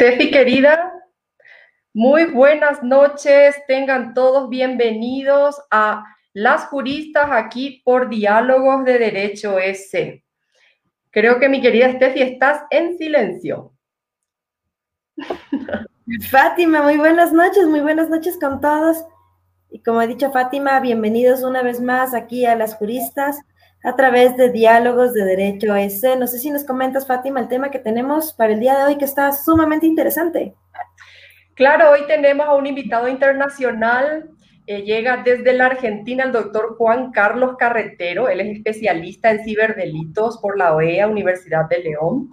Steffi querida, muy buenas noches, tengan todos bienvenidos a Las Juristas aquí por Diálogos de Derecho S. Creo que mi querida Steffi estás en silencio. Fátima, muy buenas noches, muy buenas noches con todos. Y como ha dicho Fátima, bienvenidos una vez más aquí a Las Juristas a través de Diálogos de Derecho S. No sé si nos comentas, Fátima, el tema que tenemos para el día de hoy, que está sumamente interesante. Claro, hoy tenemos a un invitado internacional. Eh, llega desde la Argentina el doctor Juan Carlos Carretero. Él es especialista en ciberdelitos por la OEA, Universidad de León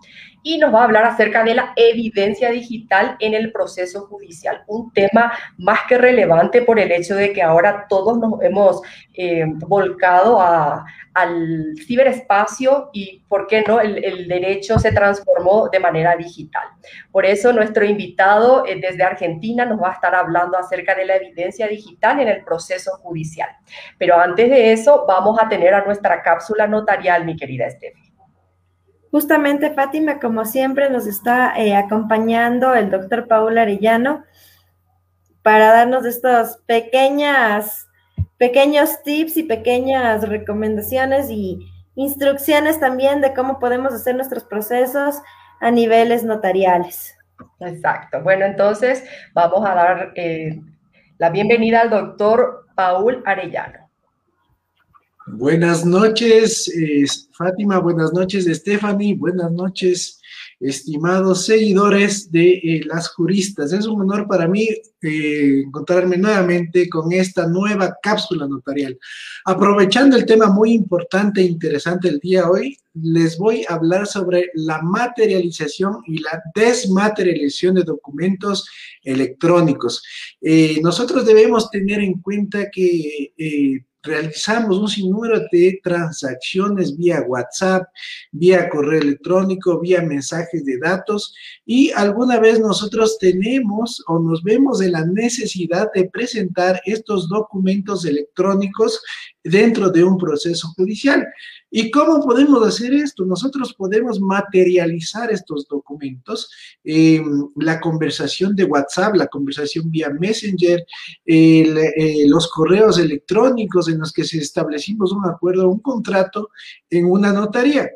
y nos va a hablar acerca de la evidencia digital en el proceso judicial, un tema más que relevante por el hecho de que ahora todos nos hemos eh, volcado al ciberespacio y, ¿por qué no?, el, derecho se transformó de manera digital. Por eso nuestro invitado eh, desde Argentina nos va a estar hablando acerca de la evidencia digital en el proceso judicial. Pero antes de eso, vamos a tener a nuestra cápsula notarial, mi querida Estefi. Justamente, Fátima, como siempre, nos está eh, acompañando el doctor Paul Arellano para darnos estos pequeñas, pequeños tips y pequeñas recomendaciones y instrucciones también de cómo podemos hacer nuestros procesos a niveles notariales. Exacto. Bueno, entonces vamos a dar eh, la bienvenida al doctor Paul Arellano. Buenas noches, Fátima, buenas noches, Stephanie, buenas noches, estimados seguidores de eh, las juristas. Es un honor para mí eh, encontrarme nuevamente con esta nueva cápsula notarial. Aprovechando el tema muy importante e interesante el día de hoy, les voy a hablar sobre la materialización y la desmaterialización de documentos electrónicos. Eh, nosotros debemos tener en cuenta que realizamos un sinnúmero de transacciones vía WhatsApp, vía correo electrónico, vía mensajes de datos y alguna vez nosotros tenemos o nos vemos en la necesidad de presentar estos documentos electrónicos dentro de un proceso judicial. ¿Y cómo podemos hacer esto? Nosotros podemos materializar estos documentos, eh, la conversación de WhatsApp, la conversación vía Messenger, eh, los correos electrónicos en los que se establecimos un acuerdo, un contrato en una notaría.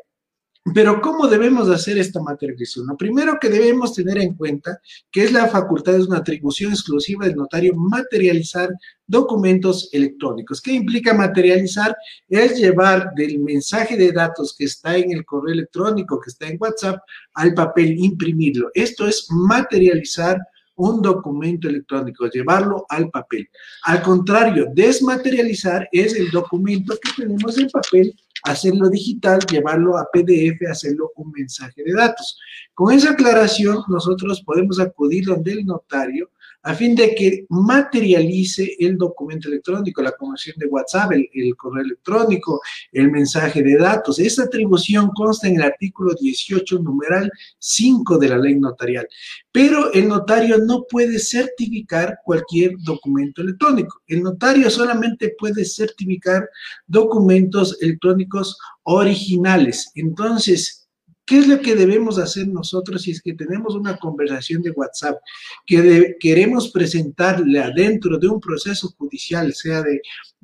Pero ¿cómo debemos hacer esta materialización? Lo primero que debemos tener en cuenta que es la facultad, es una atribución exclusiva del notario materializar documentos electrónicos. ¿Qué implica materializar? Es llevar del mensaje de datos que está en el correo electrónico, que está en WhatsApp, al papel, imprimirlo. Esto es materializar un documento electrónico, llevarlo al papel. Al contrario, desmaterializar es el documento que tenemos en papel hacerlo digital, llevarlo a PDF, hacerlo un mensaje de datos. Con esa aclaración, nosotros podemos acudir donde el notario a fin de que materialice el documento electrónico, la conversión de WhatsApp, el, correo electrónico, el mensaje de datos. Esta atribución consta en el artículo 18, numeral 5 de la ley notarial. Pero el notario no puede certificar cualquier documento electrónico. El notario solamente puede certificar documentos electrónicos originales. Entonces, ¿Qué es lo que debemos hacer nosotros si es que tenemos una conversación de WhatsApp que queremos presentarla dentro de un proceso judicial, sea de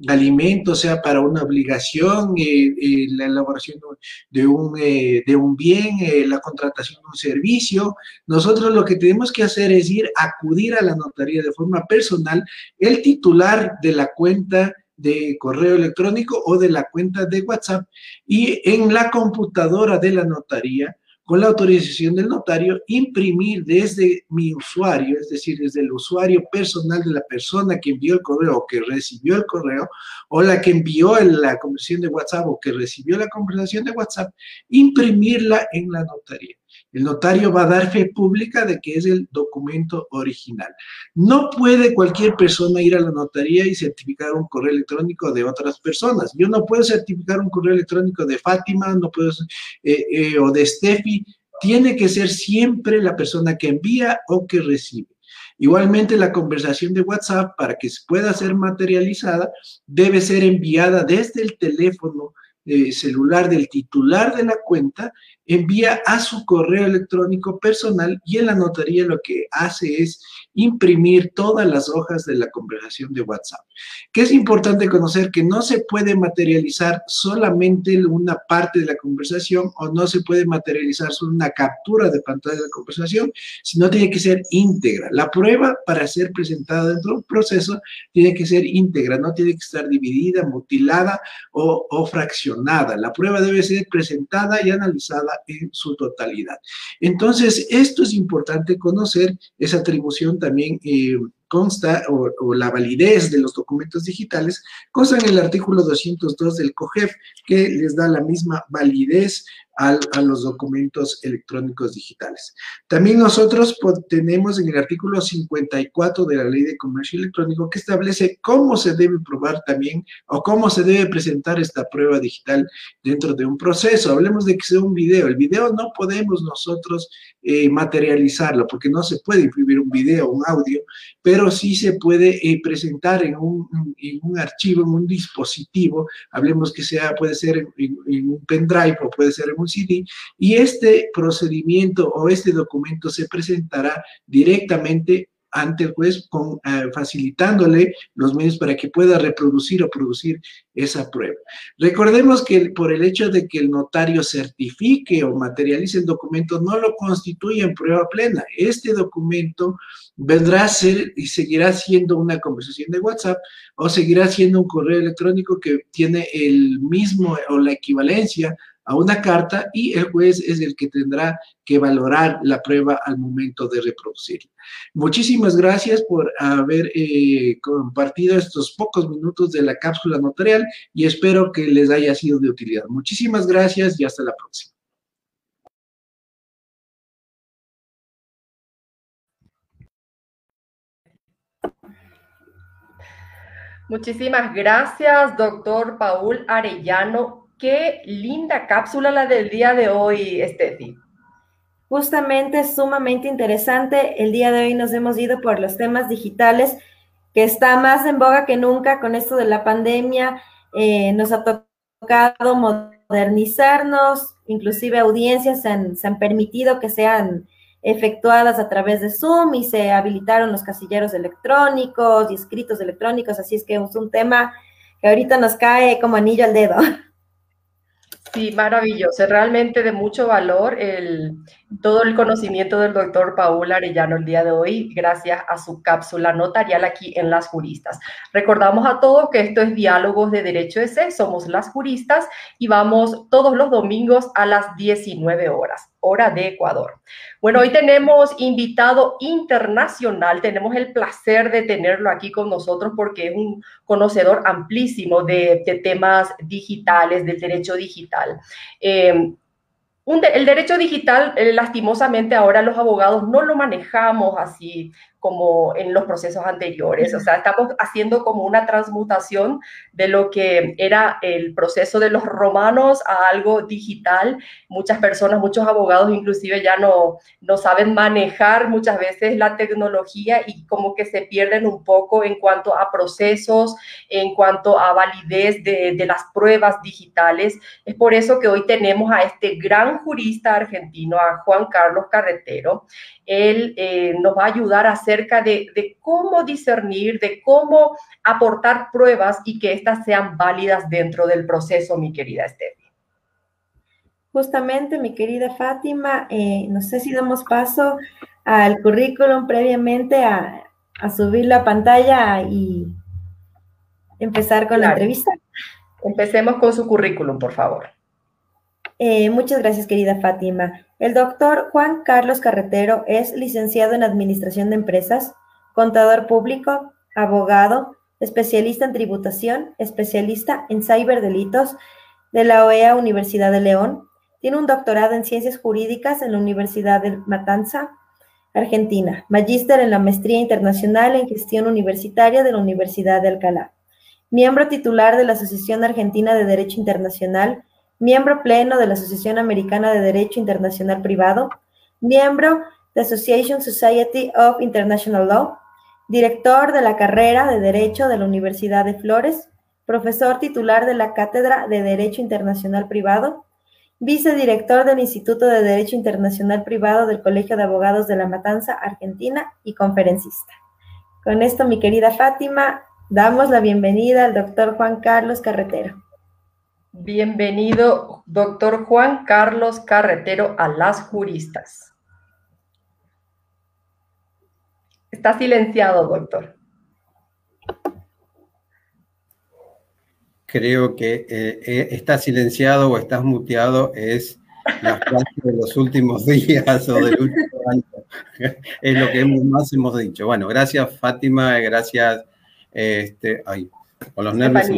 alimentos, sea para una obligación, eh, eh, la elaboración de un, eh, de un bien, la contratación de un servicio? Nosotros lo que tenemos que hacer es ir a acudir a la notaría de forma personal, el titular de la cuenta de correo electrónico o de la cuenta de WhatsApp y en la computadora de la notaría, con la autorización del notario, imprimir desde mi usuario, es decir, desde el usuario personal de la persona que envió el correo o que recibió el correo, o la que envió la conversación de WhatsApp o que recibió la conversación de WhatsApp, imprimirla en la notaría. El notario va a dar fe pública de que es el documento original. No puede cualquier persona ir a la notaría y certificar un correo electrónico de otras personas. Yo no puedo certificar un correo electrónico de Fátima, no puedo, eh, eh, o de Steffi. Tiene que ser siempre la persona que envía o que recibe. Igualmente, la conversación de WhatsApp, para que pueda ser materializada, debe ser enviada desde el teléfono eh, celular del titular de la cuenta envía a su correo electrónico personal y en la notaría lo que hace es imprimir todas las hojas de la conversación de WhatsApp. Que es importante conocer que no se puede materializar solamente una parte de la conversación o no se puede materializar solo una captura de pantalla de la conversación, sino tiene que ser íntegra. La prueba para ser presentada dentro de un proceso tiene que ser íntegra, no tiene que estar dividida, mutilada o, o fraccionada. La prueba debe ser presentada y analizada en su totalidad. Entonces, esto es importante conocer, esa atribución también eh, consta, o, la validez de los documentos digitales, consta en el artículo 202 del COGEF, que les da la misma validez a los documentos electrónicos digitales. También nosotros tenemos en el artículo 54 de la Ley de Comercio Electrónico que establece cómo se debe probar también o cómo se debe presentar esta prueba digital dentro de un proceso. Hablemos de que sea un video. El video no podemos nosotros eh, materializarlo porque no se puede imprimir un video, un audio, pero sí se puede eh, presentar en un, en un, archivo, en un dispositivo. Hablemos que sea, puede ser en, en un pendrive o puede ser en un CD y este procedimiento o este documento se presentará directamente ante el juez eh, facilitándole los medios para que pueda reproducir o producir esa prueba. Recordemos que por el hecho de que el notario certifique o materialice el documento no lo constituye en prueba plena. Este documento vendrá a ser y seguirá siendo una conversación de WhatsApp o seguirá siendo un correo electrónico que tiene el mismo o la equivalencia a una carta y el juez es el que tendrá que valorar la prueba al momento de reproducirla. Muchísimas gracias por haber eh, compartido estos pocos minutos de la cápsula notarial y espero que les haya sido de utilidad. Muchísimas gracias y hasta la próxima. Muchísimas gracias, doctor Paul Arellano Qué linda cápsula la del día de hoy, Steffi. Justamente, sumamente interesante. El día de hoy nos hemos ido por los temas digitales, que está más en boga que nunca con esto de la pandemia. Eh, nos ha tocado modernizarnos, inclusive audiencias se han, se han permitido que sean efectuadas a través de Zoom y se habilitaron los casilleros electrónicos y escritos electrónicos, así es que es un tema que ahorita nos cae como anillo al dedo. Sí, maravilloso. Realmente de mucho valor el, todo el conocimiento del doctor Paul Arellano el día de hoy, gracias a su cápsula notarial aquí en Las Juristas. Recordamos a todos que esto es Diálogos de Derecho ese, somos las juristas y vamos todos los domingos a las 19 horas, hora de Ecuador. Bueno, hoy tenemos invitado internacional, tenemos el placer de tenerlo aquí con nosotros porque es un conocedor amplísimo de, temas digitales, del derecho digital. Eh, el derecho digital, eh, lastimosamente, ahora los abogados no lo manejamos así como en los procesos anteriores. O sea, estamos haciendo como una transmutación de lo que era el proceso de los romanos a algo digital. Muchas personas, muchos abogados inclusive ya no, no saben manejar muchas veces la tecnología y como que se pierden un poco en cuanto a procesos, en cuanto a validez de, de las pruebas digitales. Es por eso que hoy tenemos a este gran jurista argentino, a Juan Carlos Carretero. Él eh, nos va a ayudar acerca de, cómo discernir, de cómo aportar pruebas y que éstas sean válidas dentro del proceso, mi querida Steffi. Justamente, mi querida Fátima, eh, no sé si damos paso al currículum previamente a, subir la pantalla y empezar con la entrevista. Empecemos con su currículum, por favor. Eh, muchas gracias, querida Fátima. El doctor Juan Carlos Carretero es licenciado en Administración de Empresas, contador público, abogado, especialista en tributación, especialista en ciberdelitos de la OEA Universidad de León. Tiene un doctorado en Ciencias Jurídicas en la Universidad de Matanza, Argentina. Magíster en la Maestría Internacional en Gestión Universitaria de la Universidad de Alcalá. Miembro titular de la Asociación Argentina de Derecho Internacional miembro pleno de la Asociación Americana de Derecho Internacional Privado, miembro de Association Society of International Law, director de la carrera de Derecho de la Universidad de Flores, profesor titular de la Cátedra de Derecho Internacional Privado vicedirector del Instituto de Derecho Internacional Privado del Colegio de Abogados de La Matanza, Argentina, y conferencista. Con esto, mi querida Fátima, damos la bienvenida al doctor Juan Carlos Carretero. Bienvenido, doctor Juan Carlos Carretero, a las juristas. Está silenciado, doctor. creo que eh, eh, está silenciado o estás muteado es la frase de los últimos días o del último año. es lo que más hemos dicho. Bueno, gracias Fátima, gracias, este, ay, con los nervios.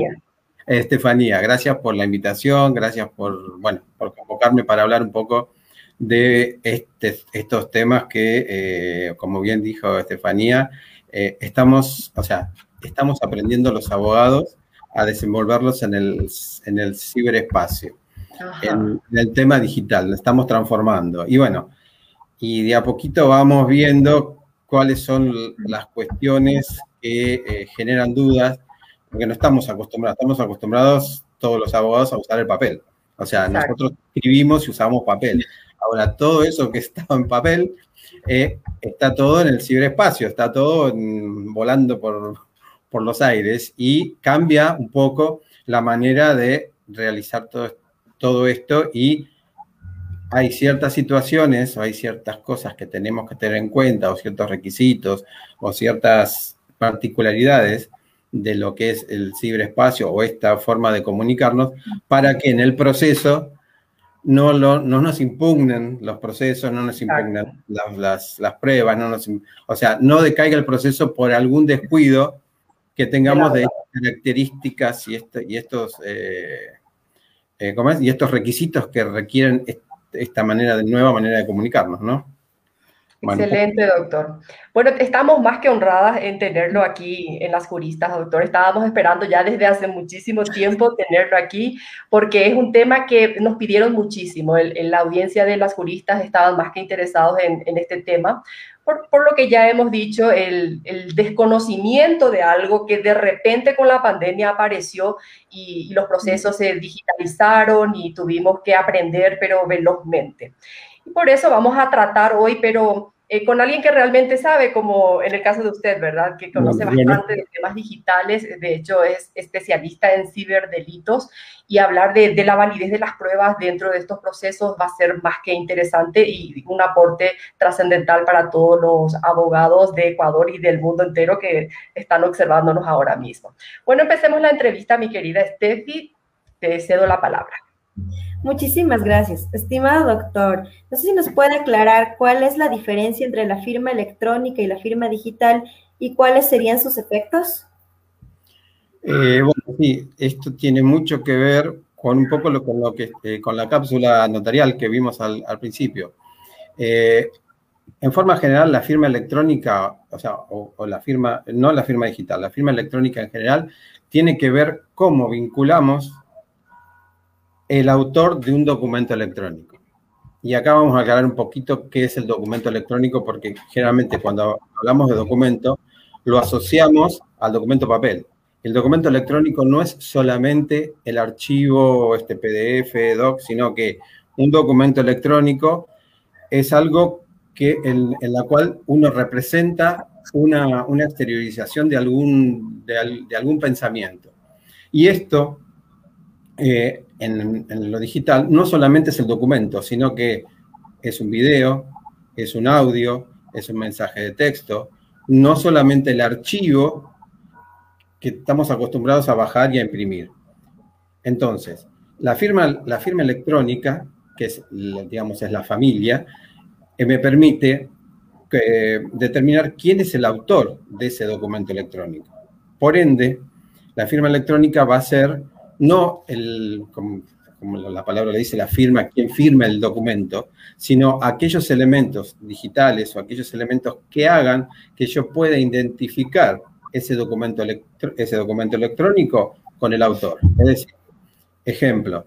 Estefanía. Gracias por la invitación, gracias por, bueno, por convocarme para hablar un poco de este, estos temas que, eh, como bien dijo Estefanía, estamos, o sea, estamos aprendiendo los abogados a desenvolverlos en el, en el ciberespacio, en, el tema digital, lo estamos transformando. Y bueno, y de a poquito vamos viendo cuáles son las cuestiones que eh, generan dudas, porque no estamos acostumbrados, estamos acostumbrados todos los abogados a usar el papel. O sea, nosotros escribimos y usamos papel. Ahora, todo eso que estaba en papel eh, está todo en el ciberespacio, está todo volando por, por los aires y cambia un poco la manera de realizar todo, todo esto y hay ciertas situaciones o hay ciertas cosas que tenemos que tener en cuenta o ciertos requisitos o ciertas particularidades de lo que es el ciberespacio o esta forma de comunicarnos para que en el proceso no, no nos impugnen los procesos, no nos impugnen las, las, pruebas, no nos, o sea, no decaiga el proceso por algún descuido que tengamos de características y, y estos, eh, eh, y estos requisitos que requieren esta manera de nueva manera de comunicarnos, ¿no? Excelente, doctor. Bueno, estamos más que honradas en tenerlo aquí en las juristas, doctor. Estábamos esperando ya desde hace muchísimo tiempo tenerlo aquí porque es un tema que nos pidieron muchísimo. En la audiencia de las juristas estaban más que interesados en, en este tema por, lo que ya hemos dicho, el, desconocimiento de algo que de repente con la pandemia apareció y, los procesos se digitalizaron y tuvimos que aprender, pero velozmente. Por eso vamos a tratar hoy, pero eh, con alguien que realmente sabe, como en el caso de usted, ¿verdad? Que conoce bastante de temas digitales, de hecho es especialista en ciberdelitos y hablar de, de, la validez de las pruebas dentro de estos procesos va a ser más que interesante y un aporte trascendental para todos los abogados de Ecuador y del mundo entero que están observándonos ahora mismo. Bueno, empecemos la entrevista, mi querida Steffi, te cedo la palabra. Muchísimas gracias. Estimado doctor, no sé si nos puede aclarar cuál es la diferencia entre la firma electrónica y la firma digital y cuáles serían sus efectos. Eh, bueno, sí, esto tiene mucho que ver con un poco lo, con, que, eh, con la cápsula notarial que vimos al, principio. Eh, en forma general, la firma electrónica, o sea, o, la firma, no la firma digital, la firma electrónica en general, tiene que ver cómo vinculamos el autor de un documento electrónico. Y acá vamos a aclarar un poquito qué es el documento electrónico, porque generalmente cuando hablamos de documento, lo asociamos al documento papel. El documento electrónico no es solamente el archivo, este PDF, doc, sino que un documento electrónico es algo que en, la cual uno representa una, exteriorización de algún, de, algún pensamiento. Y esto en, lo digital no solamente es el documento, sino que es un video, es un audio, es un mensaje de texto, no solamente el archivo que estamos acostumbrados a bajar y a imprimir. Entonces, la firma, la firma electrónica, que es, digamos, es la familia, eh, me permite eh, determinar quién es el autor de ese documento electrónico. Por ende, la firma electrónica va a ser no el, como, la palabra le dice, la firma, quien firma el documento, sino aquellos elementos digitales o aquellos elementos que hagan que yo pueda identificar ese documento, ese documento electrónico con el autor. Es decir, ejemplo,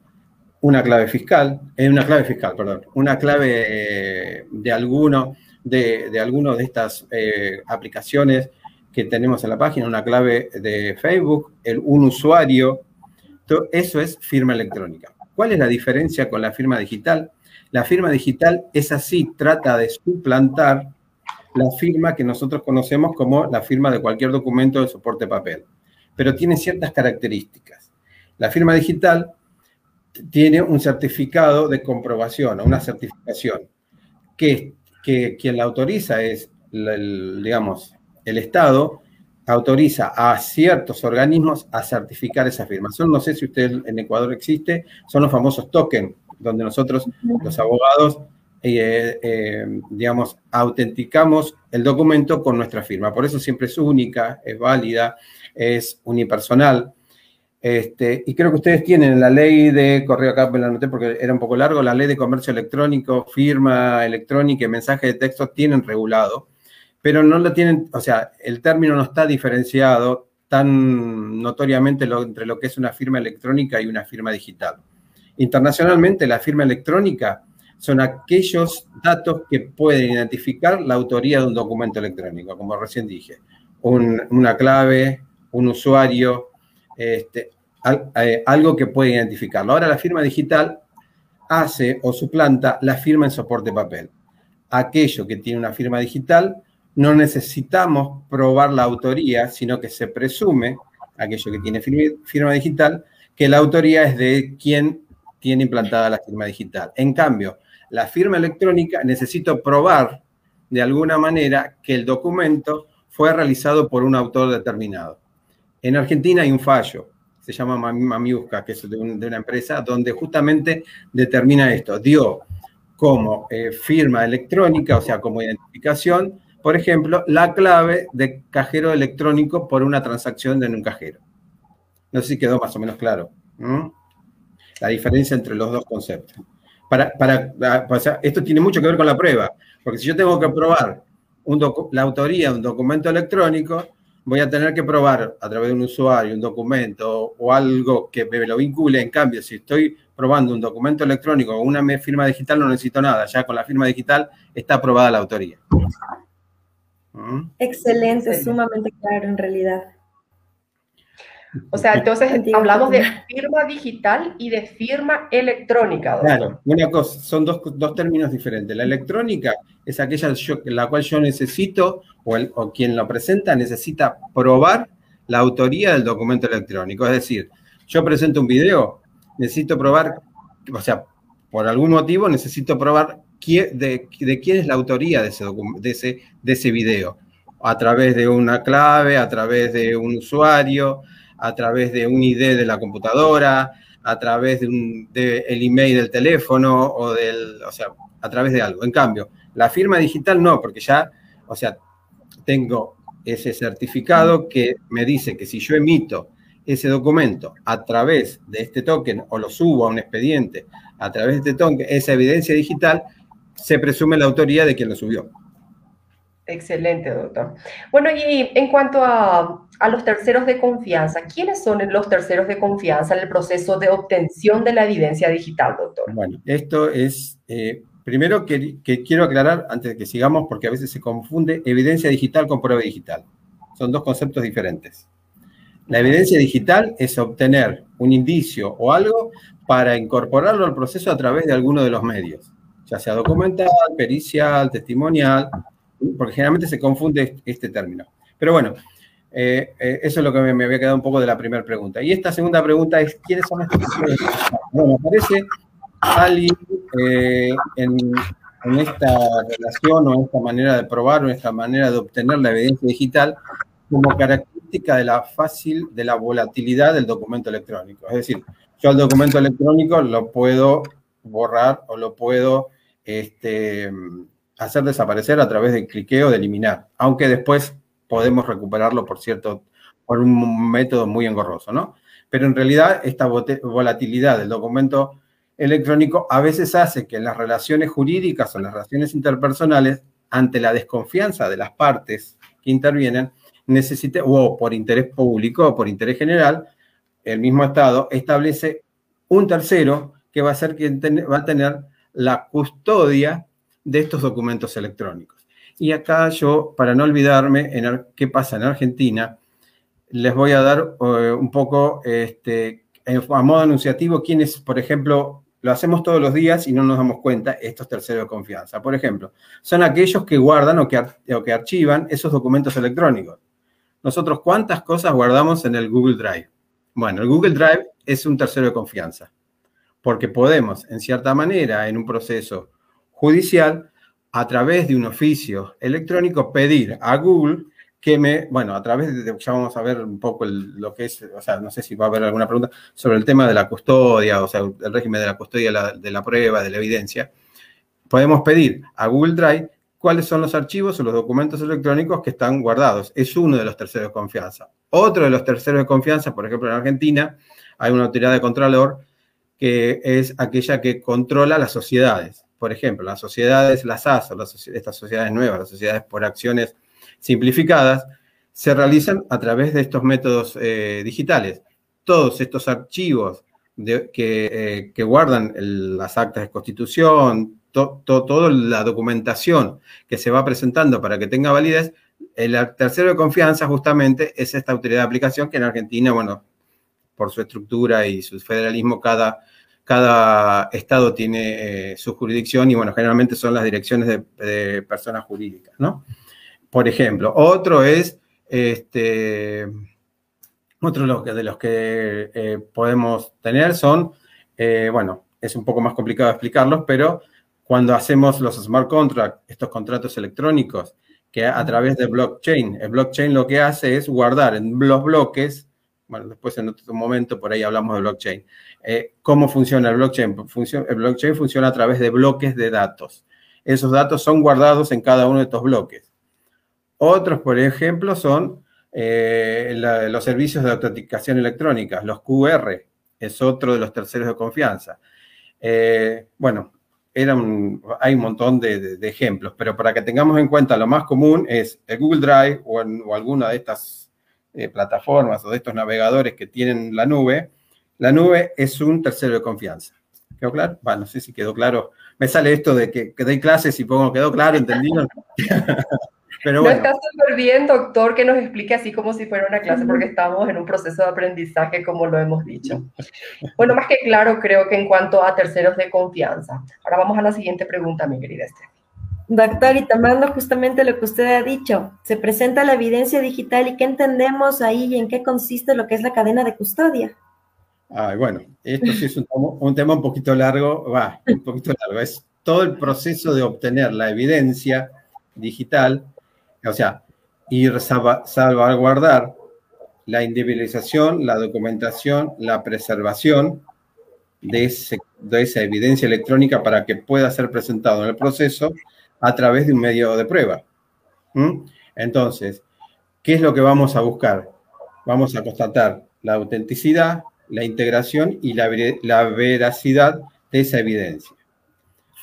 una clave fiscal, eh, una clave fiscal, perdón, una clave eh, de alguno de, de, alguno de estas eh, aplicaciones que tenemos en la página, una clave de Facebook, el, un usuario eso es firma electrónica. ¿Cuál es la diferencia con la firma digital? La firma digital es así, trata de suplantar la firma que nosotros conocemos como la firma de cualquier documento de soporte papel, pero tiene ciertas características. La firma digital tiene un certificado de comprobación o una certificación que, que quien la autoriza es, digamos, el Estado autoriza a ciertos organismos a certificar esa firma. Son, no sé si usted en Ecuador existe, son los famosos tokens, donde nosotros, los abogados, eh, eh, digamos, autenticamos el documento con nuestra firma. Por eso siempre es única, es válida, es unipersonal. Este, y creo que ustedes tienen la ley de, correo acá me la anoté porque era un poco largo, la ley de comercio electrónico, firma electrónica y mensaje de texto tienen regulado, pero no lo tienen, o sea, el término no está diferenciado tan notoriamente entre lo que es una firma electrónica y una firma digital. Internacionalmente, la firma electrónica son aquellos datos que pueden identificar la autoría de un documento electrónico, como recién dije, una clave, un usuario, este, eh, algo que puede identificarlo. Ahora la firma digital hace o suplanta la firma en soporte papel. Aquello que tiene una firma digital, no necesitamos probar la autoría, sino que se presume, aquello que tiene firma digital, que la autoría es de quien tiene implantada la firma digital. En cambio, la firma electrónica, necesito probar de alguna manera que el documento fue realizado por un autor determinado. En Argentina hay un fallo, se llama Mamiusca, que es de, una empresa, donde justamente determina esto. Dio como eh, firma electrónica, o sea, como identificación, por ejemplo, la clave de cajero electrónico por una transacción en un cajero. No sé si quedó más o menos claro. La diferencia entre los dos conceptos para, esto tiene mucho que ver con la prueba, porque si yo tengo que probar la autoría de un documento electrónico, voy a tener que probar a través de un usuario, un documento o algo que me lo vincule. En cambio, si estoy probando un documento electrónico o una firma digital, no necesito nada. Ya con la firma digital está aprobada la autoría. ¿Mm? Excelente, sumamente claro en realidad. O sea, entonces hablamos de firma digital y de firma electrónica. Claro, una cosa, son dos, términos diferentes. La electrónica es aquella la cual yo necesito, o, o quien lo presenta necesita probar la autoría del documento electrónico. Es decir, yo presento un video, necesito probar, o sea, por algún motivo necesito probar de, de quién es la autoría de ese, de, ese, de ese video. A través de una clave, a través de un usuario, a través de un ID de la computadora, a través de, un, el email del teléfono o del, o sea, a través de algo. En cambio, la firma digital no, porque ya, o sea, tengo ese certificado que me dice que si yo emito ese documento a través de este token o lo subo a un expediente a través de este token, esa evidencia digital, se presume la autoría de quien lo subió. Excelente, doctor. Bueno, y en cuanto a, los terceros de confianza, ¿quiénes son los terceros de confianza en el proceso de obtención de la evidencia digital, doctor? Bueno, esto es, eh, primero que, quiero aclarar, antes de que sigamos, porque a veces se confunde evidencia digital con prueba digital. Son dos conceptos diferentes. La evidencia digital es obtener un indicio o algo para incorporarlo al proceso a través de alguno de los medios, ya sea documental, pericial, testimonial, porque generalmente se confunde este término. Pero bueno, eh, eh, eso es lo que me, había quedado un poco de la primera pregunta. Y esta segunda pregunta es, ¿quiénes son estos Bueno, aparece alguien eh, en, esta relación o esta manera de probar o esta manera de obtener la evidencia digital como característica de la fácil, de la volatilidad del documento electrónico. Es decir, yo el documento electrónico lo puedo borrar o lo puedo este, hacer desaparecer a través de cliqueo de eliminar, aunque después podemos recuperarlo por cierto, por un método muy engorroso, ¿no? Pero en realidad esta volatilidad del documento electrónico a veces hace que las relaciones jurídicas o las relaciones interpersonales, ante la desconfianza de las partes que intervienen, necesite, o por interés público o por interés general, el mismo Estado establece un tercero que va a ser quien va a tener la custodia de estos documentos electrónicos. Y acá yo, para no olvidarme en qué pasa en Argentina, les voy a dar eh, un poco este, a modo anunciativo quiénes, por ejemplo, lo hacemos todos los días y no nos damos cuenta, estos terceros de confianza. Por ejemplo, son aquellos que guardan o que, o que archivan esos documentos electrónicos. Nosotros, ¿cuántas cosas guardamos en el Google Drive? Bueno, el Google Drive es un tercero de confianza, porque podemos, en cierta manera, en un proceso judicial, a través de un oficio electrónico, pedir a Google que me, bueno, a través de, ya vamos a ver un poco lo que es, o sea, no sé si va a haber alguna pregunta sobre el tema de la custodia, o sea, el régimen de la custodia de la prueba, de la evidencia. Podemos pedir a Google Drive cuáles son los archivos o los documentos electrónicos que están guardados. Es uno de los terceros de confianza. Otro de los terceros de confianza, por ejemplo, en Argentina, hay una autoridad de contralor que es aquella que controla las sociedades. Por ejemplo, las sociedades, las ASO, estas sociedades nuevas, las sociedades por acciones simplificadas, se realizan a través de estos métodos eh, digitales. Todos estos archivos eh, que, guardan las actas de constitución, toda la documentación que se va presentando para que tenga validez, el tercero de confianza justamente es esta autoridad de aplicación que en Argentina, bueno, por su estructura y su federalismo, cada, cada estado tiene eh, su jurisdicción y, bueno, generalmente son las direcciones de, de personas jurídicas, ¿no? por ejemplo. Otro es, este, otro de los que, eh, podemos tener son, eh, bueno, es un poco más complicado explicarlos, pero cuando hacemos los smart contracts, estos contratos electrónicos, que a través de blockchain, el blockchain lo que hace es guardar en los bloques, bueno, después en otro momento por ahí hablamos de blockchain. Eh, ¿Cómo funciona el blockchain? el blockchain funciona a través de bloques de datos. Esos datos son guardados en cada uno de estos bloques. Otros, por ejemplo, son eh, los servicios de autenticación electrónica, los QR, es otro de los terceros de confianza. Eh, bueno, hay un montón de, ejemplos, pero para que tengamos en cuenta lo más común es el Google Drive o, alguna de estas eh, plataformas o de estos navegadores que tienen la nube. La nube es un tercero de confianza. ¿Quedó claro? Bueno, no sé si quedó claro. Me sale esto de que, que doy clases y pongo, ¿quedó claro? ¿Entendido? No está súper bien, doctor, que nos explique así como si fuera una clase, porque estamos en un proceso de aprendizaje, como lo hemos dicho. Bueno, más que claro, creo que en cuanto a terceros de confianza. Ahora vamos a la siguiente pregunta, mi querida Esther. Doctor, y tomando justamente lo que usted ha dicho, se presenta la evidencia digital y qué entendemos ahí y en qué consiste lo que es la cadena de custodia. Ay, bueno, esto sí es un, tema un poquito largo, va, un poquito largo. Es todo el proceso de obtener la evidencia digital o sea, ir salvaguardar la individualización, la documentación, la preservación de, esa evidencia electrónica para que pueda ser presentado en el proceso a través de un medio de prueba. Entonces, ¿qué es lo que vamos a buscar? Vamos a constatar la autenticidad, la integración y la veracidad de esa evidencia.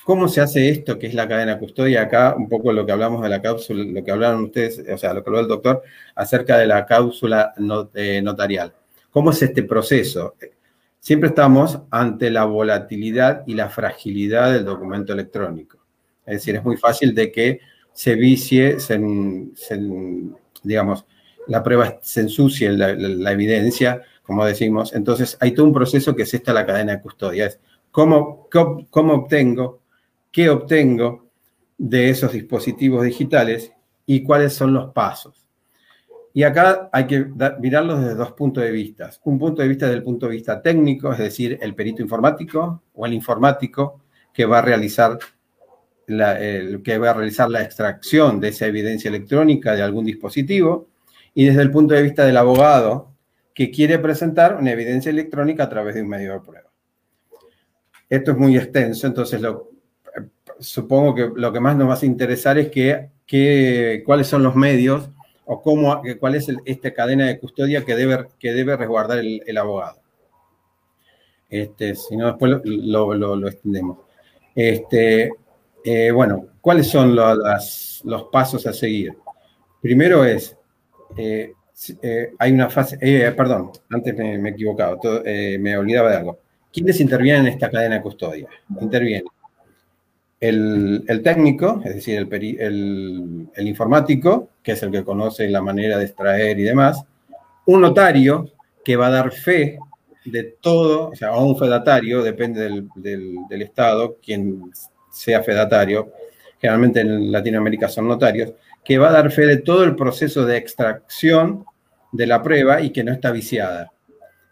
¿Cómo se hace esto, que es la cadena custodia? Acá un poco lo que hablamos de la cápsula, lo que hablaron ustedes, o sea, lo que habló el doctor, acerca de la cápsula eh, notarial. ¿Cómo es este proceso? Siempre estamos ante la volatilidad y la fragilidad del documento electrónico. Es decir, es muy fácil de que se vicie, digamos, la prueba se ensucie, la, evidencia, como decimos. Entonces, hay todo un proceso que es esta la cadena de custodia. Es cómo, cómo obtengo qué obtengo de esos dispositivos digitales y cuáles son los pasos. Y acá hay que mirarlos desde dos puntos de vista. Un punto de vista desde el punto de vista técnico, es decir, el perito informático o el informático que va a realizar la, que va a realizar la extracción de esa evidencia electrónica de algún dispositivo. Y desde el punto de vista del abogado que quiere presentar una evidencia electrónica a través de un medio de prueba. Esto es muy extenso, entonces lo, supongo que lo que más nos va a interesar es que, cuáles son los medios o cómo, cuál es esta cadena de custodia que debe, que debe resguardar el, abogado. Este, si no, después lo, extendemos. Este, eh, bueno, ¿cuáles son los, pasos a seguir? Primero es, eh, eh, hay una fase, perdón, antes me, he equivocado, me olvidaba de algo. ¿Quiénes intervienen en esta cadena de custodia? Intervienen el, técnico, es decir, el, el, informático, que es el que conoce la manera de extraer y demás, un notario que va a dar fe de todo, o sea, a un fedatario, depende del, del, Estado, quien sea fedatario, generalmente en Latinoamérica son notarios, que va a dar fe de todo el proceso de extracción de la prueba y que no está viciada.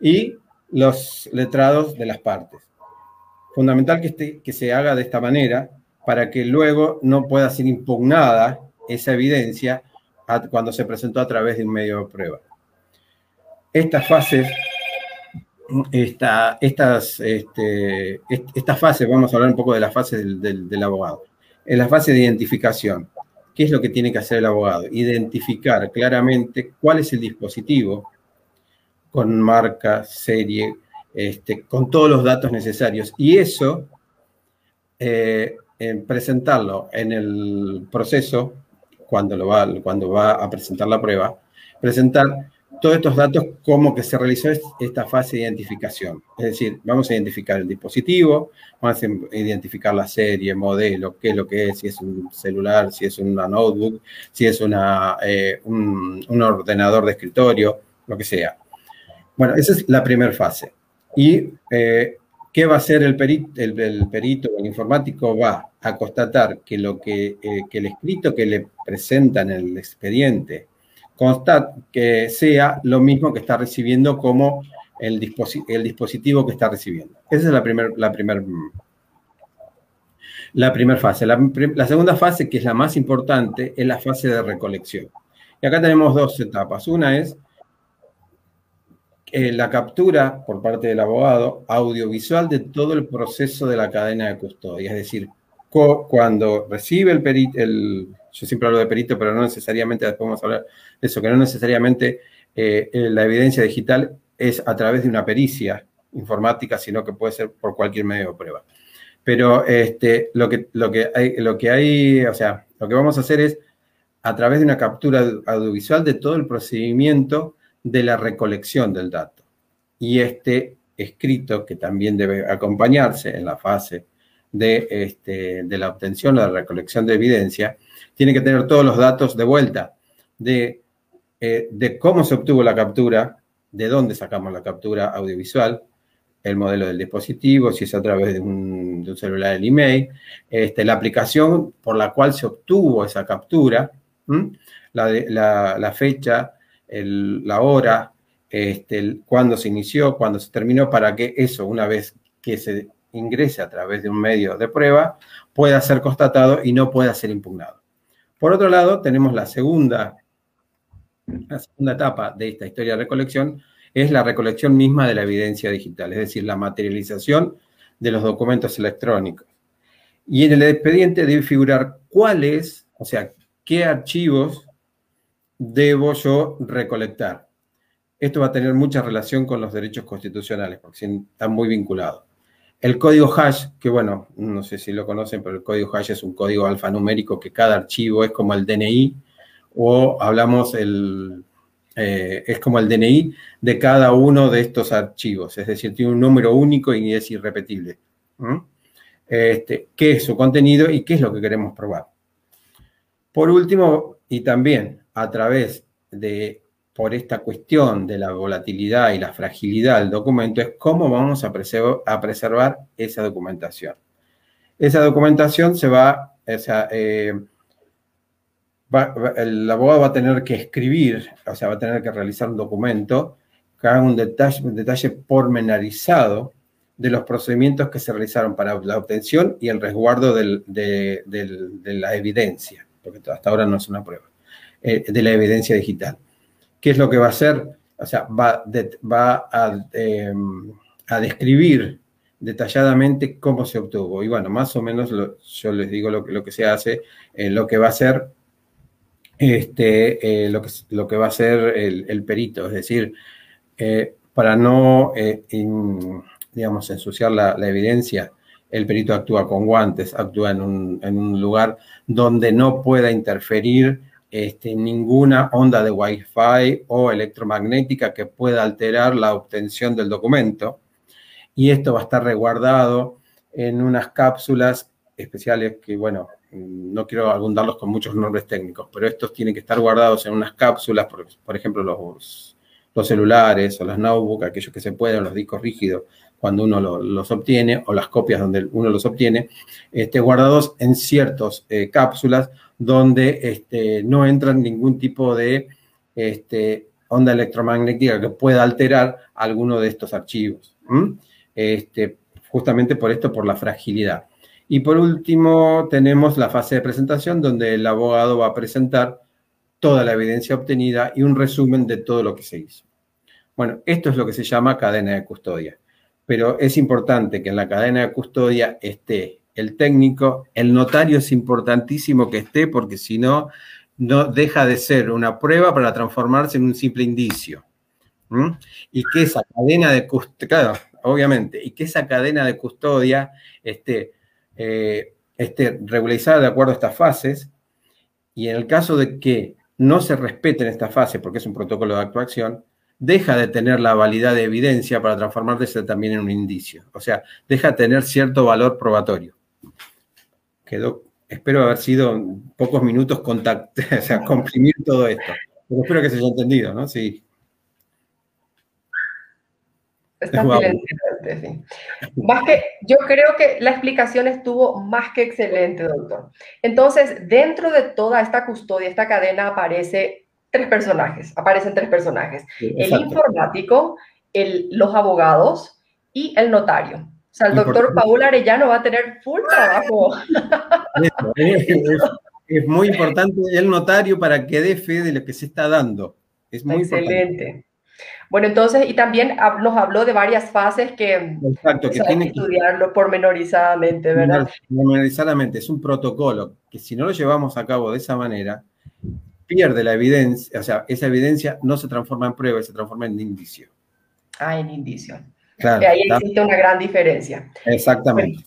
Y los letrados de las partes. Fundamental que, este, que se haga de esta manera para que luego no pueda ser impugnada esa evidencia cuando se presentó a través de un medio de prueba. Estas fases, esta, estas, este, estas fases, vamos a hablar un poco de las fases del, del abogado. En la fase de identificación, ¿qué es lo que tiene que hacer el abogado? Identificar claramente cuál es el dispositivo con marca, serie, este, con todos los datos necesarios. Y eso, eh, presentarlo en el proceso, cuando, lo va, cuando va a presentar la prueba, presentar todos estos datos como que se realizó esta fase de identificación. Es decir, vamos a identificar el dispositivo, vamos a identificar la serie, modelo, qué es lo que es, si es un celular, si es una notebook, si es una, eh, un, ordenador de escritorio, lo que sea. Bueno, esa es la primera fase. ¿Y eh, qué va a hacer el, perito, el, perito, el informático? Va a constatar que, lo que, eh, que el escrito que le presenta en el expediente consta que sea lo mismo que está recibiendo como el, el dispositivo que está recibiendo. Esa es la primera la primer, la fase. La, segunda fase, que es la más importante, es la fase de recolección. Y acá tenemos dos etapas. Una es eh, la captura por parte del abogado audiovisual de todo el proceso de la cadena de custodia, es decir, cuando recibe el el, yo siempre hablo de perito, pero no necesariamente, después vamos a hablar de eso, que no necesariamente eh, la evidencia digital es a través de una pericia informática, sino que puede ser por cualquier medio de prueba. Pero este, lo, que, lo, que hay, lo que hay, o sea, lo que vamos a hacer es a través de una captura audiovisual de todo el procedimiento de la recolección del dato. Y este escrito, que también debe acompañarse en la fase de, este, de la obtención o la recolección de evidencia, tiene que tener todos los datos de vuelta de, eh, de cómo se obtuvo la captura, de dónde sacamos la captura audiovisual, el modelo del dispositivo, si es a través de un, celular, el email, este, la aplicación por la cual se obtuvo esa captura, la, la, la, fecha, la hora, este, cuándo se inició, cuándo se terminó, para que eso, una vez que se ingrese a través de un medio de prueba, pueda ser constatado y no pueda ser impugnado. Por otro lado, tenemos la segunda, la segunda etapa de esta historia de recolección, es la recolección misma de la evidencia digital, es decir, la materialización de los documentos electrónicos. Y en el expediente debe figurar cuáles, o sea, qué archivos debo yo recolectar. Esto va a tener mucha relación con los derechos constitucionales, porque están muy vinculados. El código hash, que bueno, no sé si lo conocen, pero el código hash es un código alfanumérico que cada archivo es como el DNI, o hablamos el, eh, es como el DNI de cada uno de estos archivos, es decir, tiene un número único y es irrepetible. Este, ¿Qué es su contenido y qué es lo que queremos probar? Por último, y también a través de, por esta cuestión de la volatilidad y la fragilidad del documento, es cómo vamos a, preservar, esa documentación. Esa documentación se va, o sea, eh, el abogado va a tener que escribir, o sea, va a tener que realizar un documento que haga un detalle, un pormenorizado de los procedimientos que se realizaron para la obtención y el resguardo de la evidencia, porque hasta ahora no es una prueba. Eh, de la evidencia digital. ¿Qué es lo que va a hacer? O sea, va, va em, a, describir detalladamente cómo se obtuvo. Y bueno, más o menos yo les digo lo, lo que se hace, eh, lo que va a hacer este, eh, lo, que, lo que va a hacer el, perito, es decir, para no, digamos, ensuciar la, evidencia, el perito actúa con guantes, actúa en un, en un lugar donde no pueda interferir este, ninguna onda de Wi-Fi o electromagnética que pueda alterar la obtención del documento. Y esto va a estar resguardado en unas cápsulas especiales que, bueno, no quiero abundarlos con muchos nombres técnicos, pero estos tienen que estar guardados en unas cápsulas, por, ejemplo, los, celulares o las notebooks, aquellos que se pueden, los discos rígidos, cuando uno los obtiene, o las copias donde uno los obtiene, este, guardados en ciertas eh, cápsulas donde este, no entran ningún tipo de este, onda electromagnética que pueda alterar alguno de estos archivos. Justamente por esto, por la fragilidad. Y por último, tenemos la fase de presentación donde el abogado va a presentar toda la evidencia obtenida y un resumen de todo lo que se hizo. Bueno, esto es lo que se llama cadena de custodia. Pero es importante que en la cadena de custodia esté el técnico, el notario es importantísimo que esté porque si no, no deja de ser una prueba para transformarse en un simple indicio. Y que esa cadena de custodia, claro, obviamente, y que esa cadena de custodia esté, eh, esté regularizada de acuerdo a estas fases, y en el caso de que no se respeten estas fases, porque es un protocolo de actuación, deja de tener la validad de evidencia para transformarse también en un indicio. O sea, deja de tener cierto valor probatorio. Quedó, espero haber sido pocos minutos contact, o sea, comprimir todo esto. Pero espero que se haya entendido, ¿no? Sí. Está sí. Más que, yo creo que la explicación estuvo más que excelente, doctor. Entonces, dentro de toda esta custodia, esta cadena aparece tres personajes, aparecen tres personajes. el informático, el, los abogados y el notario. O sea, el doctor Paul Arellano va a tener full trabajo. Es, muy importante el notario para que dé fe de lo que se está dando. Es muy Excelente. Bueno, entonces, y también nos habló de varias fases que, Exacto, que tiene que estudiarlo pormenorizadamente, ¿verdad? Pormenorizadamente, es un protocolo que si no lo llevamos a cabo de esa manera, pierde la evidencia, o sea, esa evidencia no se transforma en prueba, se transforma en indicio. Ah, en indicio. Claro, ahí existe una gran diferencia. Exactamente.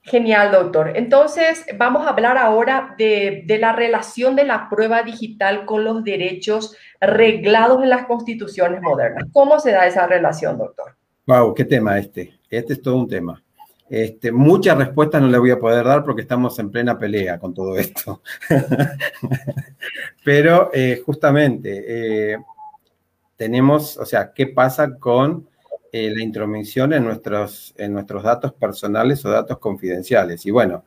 Genial, doctor. Entonces, vamos a hablar ahora de, de, la relación de la prueba digital con los derechos reglados en las constituciones modernas. ¿Cómo se da esa relación, doctor? Wow, qué tema este. Este es todo un tema. Este, muchas respuestas no le voy a poder dar porque estamos en plena pelea con todo esto. Pero eh, justamente eh, tenemos, o sea, ¿qué pasa con eh, la intromisión en nuestros, en nuestros datos personales o datos confidenciales. Y bueno,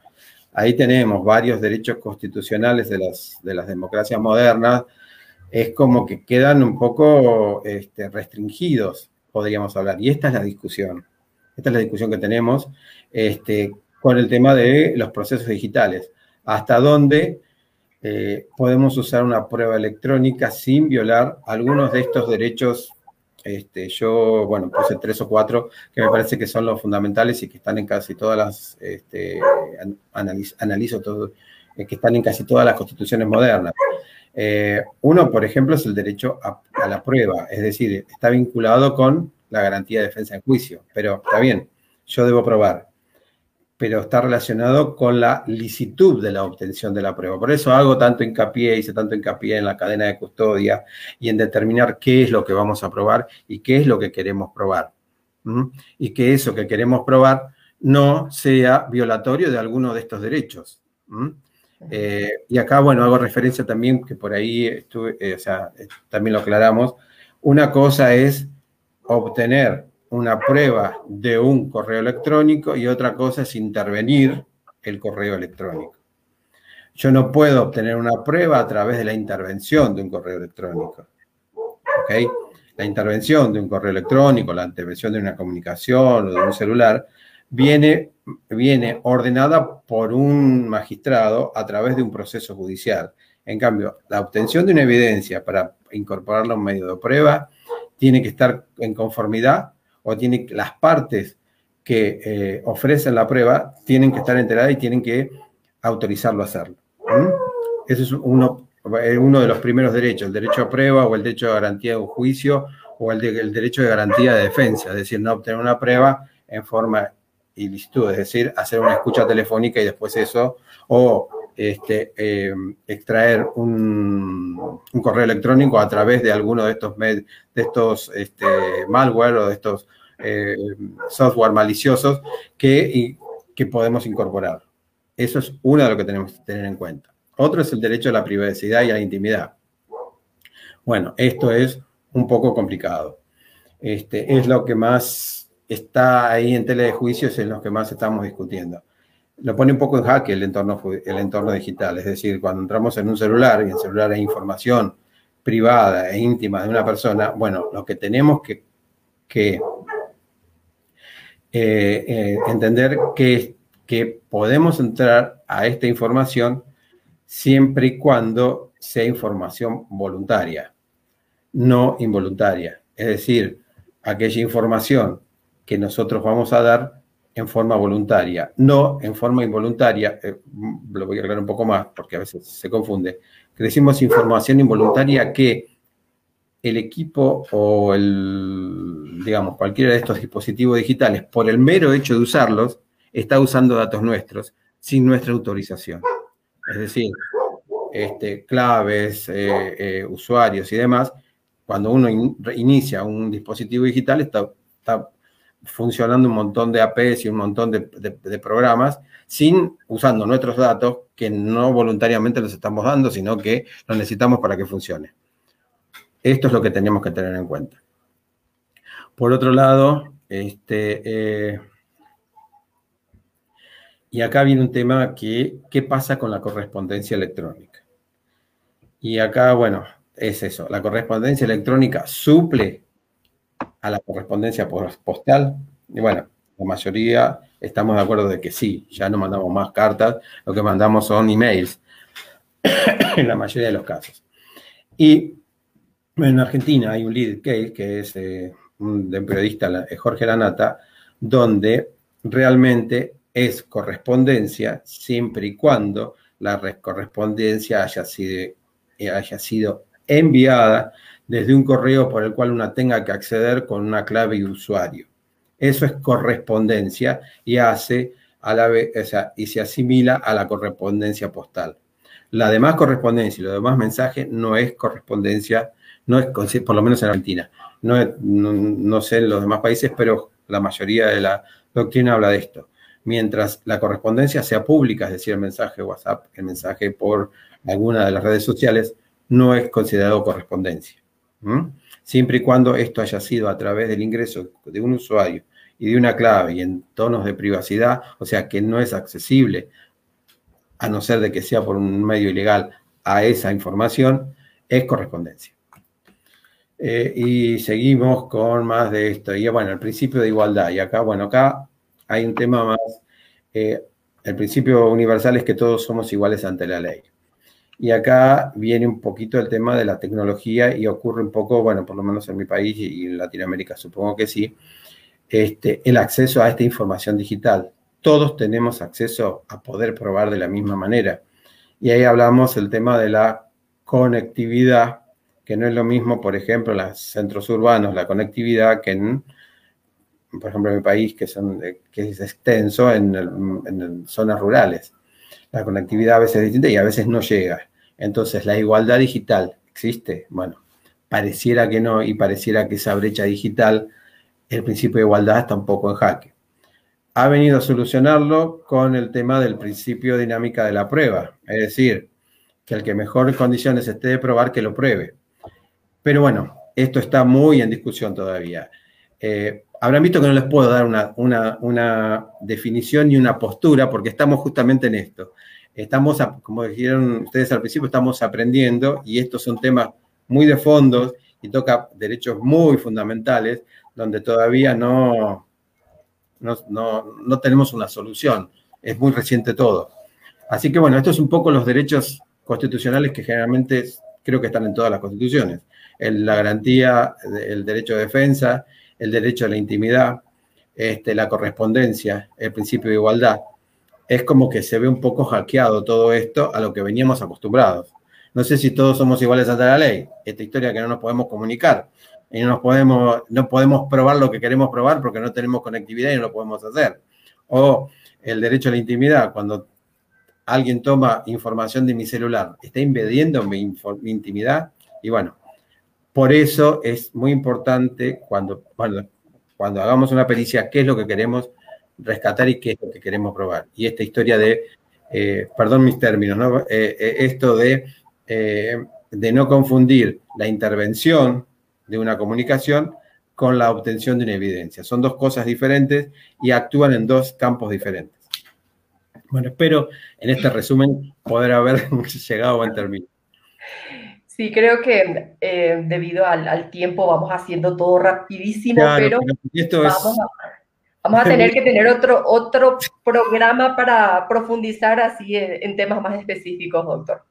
ahí tenemos varios derechos constitucionales de las, de las democracias modernas. Es como que quedan un poco este, restringidos, podríamos hablar. Y esta es la discusión. Esta es la discusión que tenemos este, con el tema de los procesos digitales. Hasta dónde eh, podemos usar una prueba electrónica sin violar algunos de estos derechos este, yo, bueno, puse tres o cuatro que me parece que son los fundamentales y que están en casi todas las, este, analizo, eh, que están en casi todas las constituciones modernas. Eh, uno, por ejemplo, es el derecho a, la prueba, es decir, está vinculado con la garantía de defensa en juicio, pero está bien, yo debo probar pero está relacionado con la licitud de la obtención de la prueba. Por eso hago tanto hincapié, hice tanto hincapié en la cadena de custodia y en determinar qué es lo que vamos a probar y qué es lo que queremos probar. Y que eso que queremos probar no sea violatorio de alguno de estos derechos. Eh, y acá, bueno, hago referencia también, que por ahí estuve, eh, o sea, eh, también lo aclaramos, una cosa es obtener una prueba de un correo electrónico y otra cosa es intervenir el correo electrónico. Yo no puedo obtener una prueba a través de la intervención de un correo electrónico. La intervención de un correo electrónico, la intervención de una comunicación o de un celular, viene, viene ordenada por un magistrado a través de un proceso judicial. En cambio, la obtención de una evidencia para incorporarla a un medio de prueba tiene que estar en conformidad o tiene, las partes que eh, ofrecen la prueba tienen que estar enteradas y tienen que autorizarlo a hacerlo. Ese es uno, eh, uno de los primeros derechos, el derecho a prueba o el derecho a garantía de un juicio o el, el derecho de garantía de defensa, es decir, no obtener una prueba en forma ilícita, es decir, hacer una escucha telefónica y después eso, o este, eh, extraer un, correo electrónico a través de alguno de estos, de estos este, malware o de estos eh, software maliciosos que, que podemos incorporar. Eso es uno de lo que tenemos que tener en cuenta. Otro es el derecho a la privacidad y a la intimidad. Bueno, esto es un poco complicado. Este, es lo que más está ahí en tele de juicios, en lo que más estamos discutiendo. Lo pone un poco en jaque el entorno, el entorno digital, es decir, cuando entramos en un celular y en el celular hay información privada e íntima de una persona, bueno, lo que tenemos que, que eh, eh, entender que, que podemos entrar a esta información siempre y cuando sea información voluntaria, no involuntaria. Es decir, aquella información que nosotros vamos a dar en forma voluntaria, no en forma involuntaria, eh, lo voy a aclarar un poco más porque a veces se confunde, que decimos información involuntaria que el equipo o el, digamos, cualquiera de estos dispositivos digitales, por el mero hecho de usarlos, está usando datos nuestros sin nuestra autorización. Es decir, este, claves, eh, eh, usuarios y demás, cuando uno inicia un dispositivo digital está, funcionando un montón de APs y un montón de, programas sin usando nuestros datos que no voluntariamente los estamos dando, sino que los necesitamos para que funcione. Esto es lo que tenemos que tener en cuenta. Por otro lado, este, eh, y acá viene un tema que, ¿qué pasa con la correspondencia electrónica? Y acá, bueno, es eso, la correspondencia electrónica suple a la correspondencia postal. Y bueno, la mayoría estamos de acuerdo de que sí, ya no mandamos más cartas, lo que mandamos son emails, en la mayoría de los casos. Y en Argentina hay un lead case que es eh, un, periodista, Jorge Lanata, donde realmente es correspondencia siempre y cuando la correspondencia haya sido, haya sido enviada desde un correo por el cual una tenga que acceder con una clave y usuario. Eso es correspondencia y hace a la vez, y se asimila a la correspondencia postal. La demás correspondencia y los demás mensajes no es correspondencia, no es, por lo menos en Argentina. No, no, no sé en los demás países, pero la mayoría de la doctrina habla de esto mientras la correspondencia sea pública, es decir, el mensaje WhatsApp, el mensaje por alguna de las redes sociales, no es considerado correspondencia. Siempre y cuando esto haya sido a través del ingreso de un usuario y de una clave y en tonos de privacidad, o sea que no es accesible, a no ser de que sea por un medio ilegal, a esa información, es correspondencia. Eh, y seguimos con más de esto. Y bueno, el principio de igualdad. Y acá, bueno, acá hay un tema más. Eh, el principio universal es que todos somos iguales ante la ley. Y acá viene un poquito el tema de la tecnología y ocurre un poco, bueno, por lo menos en mi país y en Latinoamérica supongo que sí, este, el acceso a esta información digital. Todos tenemos acceso a poder probar de la misma manera. Y ahí hablamos del tema de la conectividad, que no es lo mismo, por ejemplo, en los centros urbanos, la conectividad que en por ejemplo, en mi país, que, son, eh, que es extenso en, zonas rurales. La conectividad a veces es distinta y a veces no llega. Entonces, la igualdad digital existe. Bueno, pareciera que no y pareciera que esa brecha digital, el principio de igualdad está un poco en jaque. Ha venido a solucionarlo con el tema del principio dinámica de la prueba, es decir, que el que mejor condiciones esté de probar, que lo pruebe. Pero bueno, esto está muy en discusión todavía. Eh, habrán visto que no les puedo dar una, definición ni una postura porque estamos justamente en esto. Estamos, como dijeron ustedes al principio, estamos aprendiendo y estos son temas muy de fondo y toca derechos muy fundamentales donde todavía no, no, tenemos una solución. Es muy reciente todo. Así que bueno, estos son un poco los derechos constitucionales que generalmente creo que están en todas las constituciones. la garantía, el derecho de defensa, el derecho a la intimidad, este, la correspondencia, el principio de igualdad. Es como que se ve un poco hackeado todo esto a lo que veníamos acostumbrados. No sé si todos somos iguales ante la ley. Esta historia que no nos podemos comunicar y no, nos podemos, no podemos probar lo que queremos probar porque no tenemos conectividad y no lo podemos hacer. O el derecho a la intimidad, cuando alguien toma información de mi celular, está invadiendo mi, mi intimidad y bueno, por eso es muy importante cuando, cuando, hagamos una pericia, qué es lo que queremos rescatar y qué es lo que queremos probar. Y esta historia de, eh, perdón mis términos, eh, eh, esto de, de no confundir la intervención de una comunicación con la obtención de una evidencia. Son dos cosas diferentes y actúan en dos campos diferentes. Bueno, espero en este resumen poder haber llegado a buen término. Sí, creo que eh, debido al, tiempo vamos haciendo todo rapidísimo, pero, vamos, a, tener que tener otro, otro programa para profundizar así en, temas más específicos, doctor.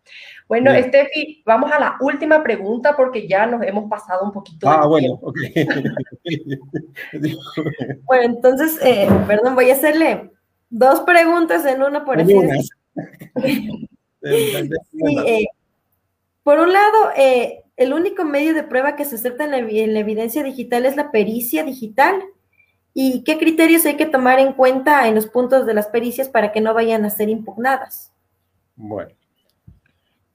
Bueno, Estefi, vamos a la última pregunta porque ya nos hemos pasado un poquito. Ah, bueno, ok. bueno, entonces, eh, perdón, voy a hacerle dos preguntas en una por así sí, eh, por un lado, eh, el único medio de prueba que se acepta en la, evidencia digital es la pericia digital. ¿Y qué criterios hay que tomar en cuenta en los puntos de las pericias para que no vayan a ser impugnadas? Bueno,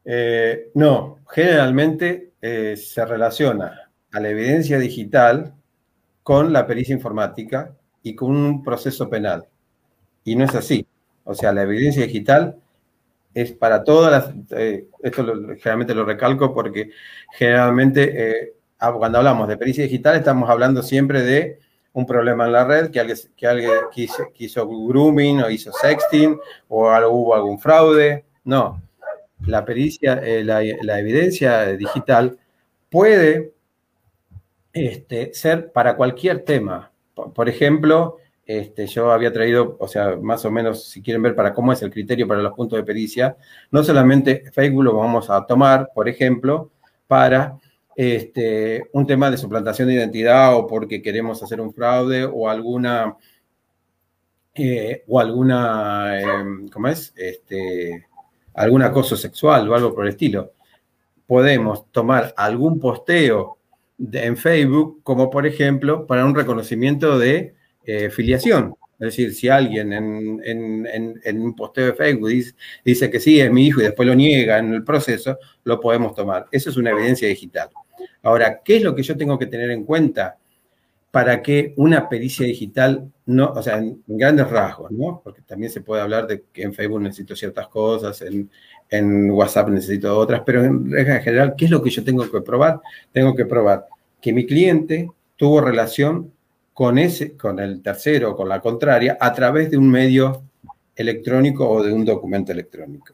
eh, no, generalmente eh, se relaciona a la evidencia digital con la pericia informática y con un proceso penal. Y no es así. O sea, la evidencia digital es para todas las, eh, esto generalmente lo recalco porque generalmente ah, cuando hablamos de pericia digital estamos hablando siempre de un problema en la red, que alguien, que alguien quiso, grooming o hizo sexting o hubo algún fraude. No, la pericia, eh, la, evidencia digital puede este, ser para cualquier tema. por ejemplo, este, yo había traído, o sea, más o menos, si quieren ver para cómo es el criterio para los puntos de pericia, no solamente Facebook lo vamos a tomar, por ejemplo, para este, un tema de suplantación de identidad o porque queremos hacer un fraude o alguna, eh, o alguna, em, ¿cómo es? Este, algún acoso sexual o algo por el estilo. Podemos tomar algún posteo en Facebook como, por ejemplo, para un reconocimiento de eh, filiación. Es decir, si alguien en, un posteo de Facebook dice, que sí, es mi hijo y después lo niega en el proceso, lo podemos tomar. Eso es una evidencia digital. Ahora, ¿qué es lo que yo tengo que tener en cuenta para que una pericia digital, no, o sea, en, grandes rasgos, ¿no? Porque también se puede hablar de que en Facebook necesito ciertas cosas, en, en WhatsApp necesito otras, pero en general, ¿qué es lo que yo tengo que probar? Tengo que probar que mi cliente tuvo relación con, ese, con el tercero, con la contraria, a través de un medio electrónico o de un documento electrónico.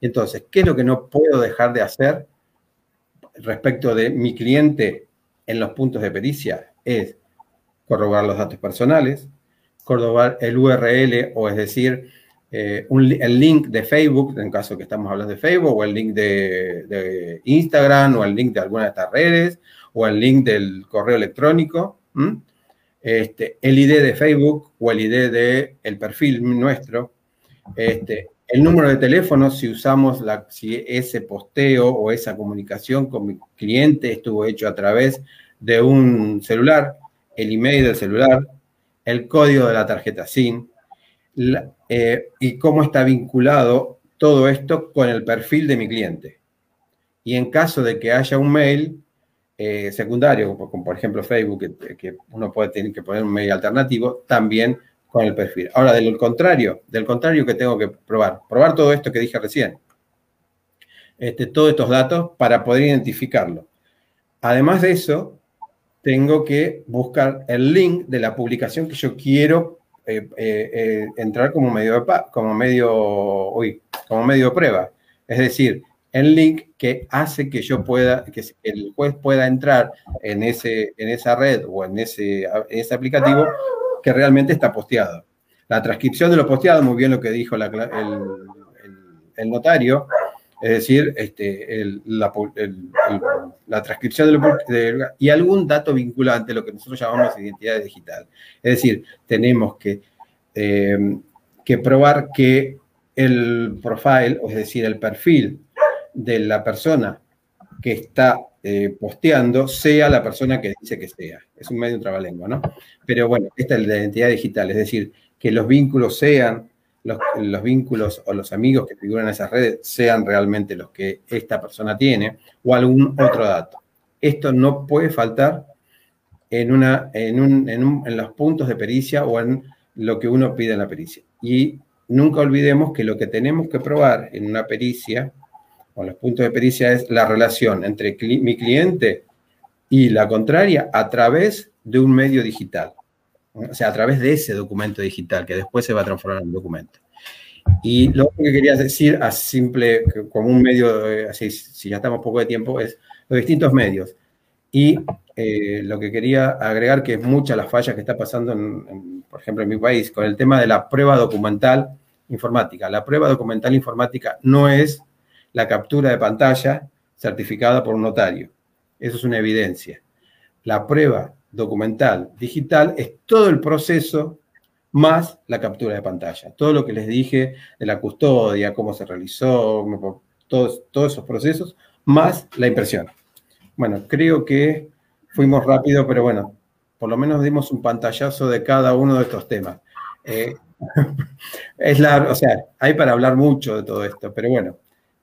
Entonces, ¿qué es lo que no puedo dejar de hacer respecto de mi cliente en los puntos de pericia? Es corroborar los datos personales, corroborar el URL, o es decir, eh, el link de Facebook, en caso que estamos hablando de Facebook, o el link de, Instagram, o el link de alguna de estas redes, o el link del correo electrónico este, el ID de Facebook o el ID del el perfil nuestro, este, el número de teléfono, si usamos la, ese posteo o esa comunicación con mi cliente estuvo hecho a través de un celular, el email del celular, el código de la tarjeta SIM eh, y cómo está vinculado todo esto con el perfil de mi cliente. Y en caso de que haya un mail, eh, secundario, como por ejemplo Facebook, que, uno puede tener que poner un medio alternativo, también con el perfil. Ahora, del contrario, del contrario que tengo que probar, probar todo esto que dije recién, este, todos estos datos para poder identificarlo. Además de eso, tengo que buscar el link de la publicación que yo quiero eh, eh, entrar como medio, de, como, medio, uy, como medio prueba. Es decir, el link que hace que yo pueda, que el juez pueda entrar en, ese, en esa red o en ese, ese aplicativo que realmente está posteado. La transcripción de lo posteado, muy bien lo que dijo el, notario, es decir, este, la, transcripción de lo, y algún dato vinculante, lo que nosotros llamamos identidad digital. Es decir, tenemos que, eh, que probar que el profile, es decir, el perfil de la persona que está eh, posteando sea la persona que dice que sea. Es un medio trabalengua, ¿no? Pero bueno, esta es la identidad digital, es decir, que los vínculos sean, los, los, vínculos o los amigos que figuran en esas redes sean realmente los que esta persona tiene o algún otro dato. Esto no puede faltar en, una, en, un, en, un, en los puntos de pericia o en lo que uno pide en la pericia. Y nunca olvidemos que lo que tenemos que probar en una pericia con los puntos de pericia es la relación entre mi cliente y la contraria a través de un medio digital. O sea, a través de ese documento digital que después se va a transformar en documento. Y lo que quería decir, a simple, como un medio, eh, así, si ya estamos poco de tiempo, es los distintos medios. Y eh, lo que quería agregar, que es mucha las fallas que está pasando, por ejemplo, en mi país, con el tema de la prueba documental informática. La prueba documental informática no es la captura de pantalla certificada por un notario. Eso es una evidencia. La prueba documental digital es todo el proceso más la captura de pantalla. Todo lo que les dije de la custodia, cómo se realizó, todos, todos esos procesos, más la impresión. Bueno, creo que fuimos rápido, pero bueno, por lo menos dimos un pantallazo de cada uno de estos temas. Eh, es largo, o sea, hay para hablar mucho de todo esto, pero bueno,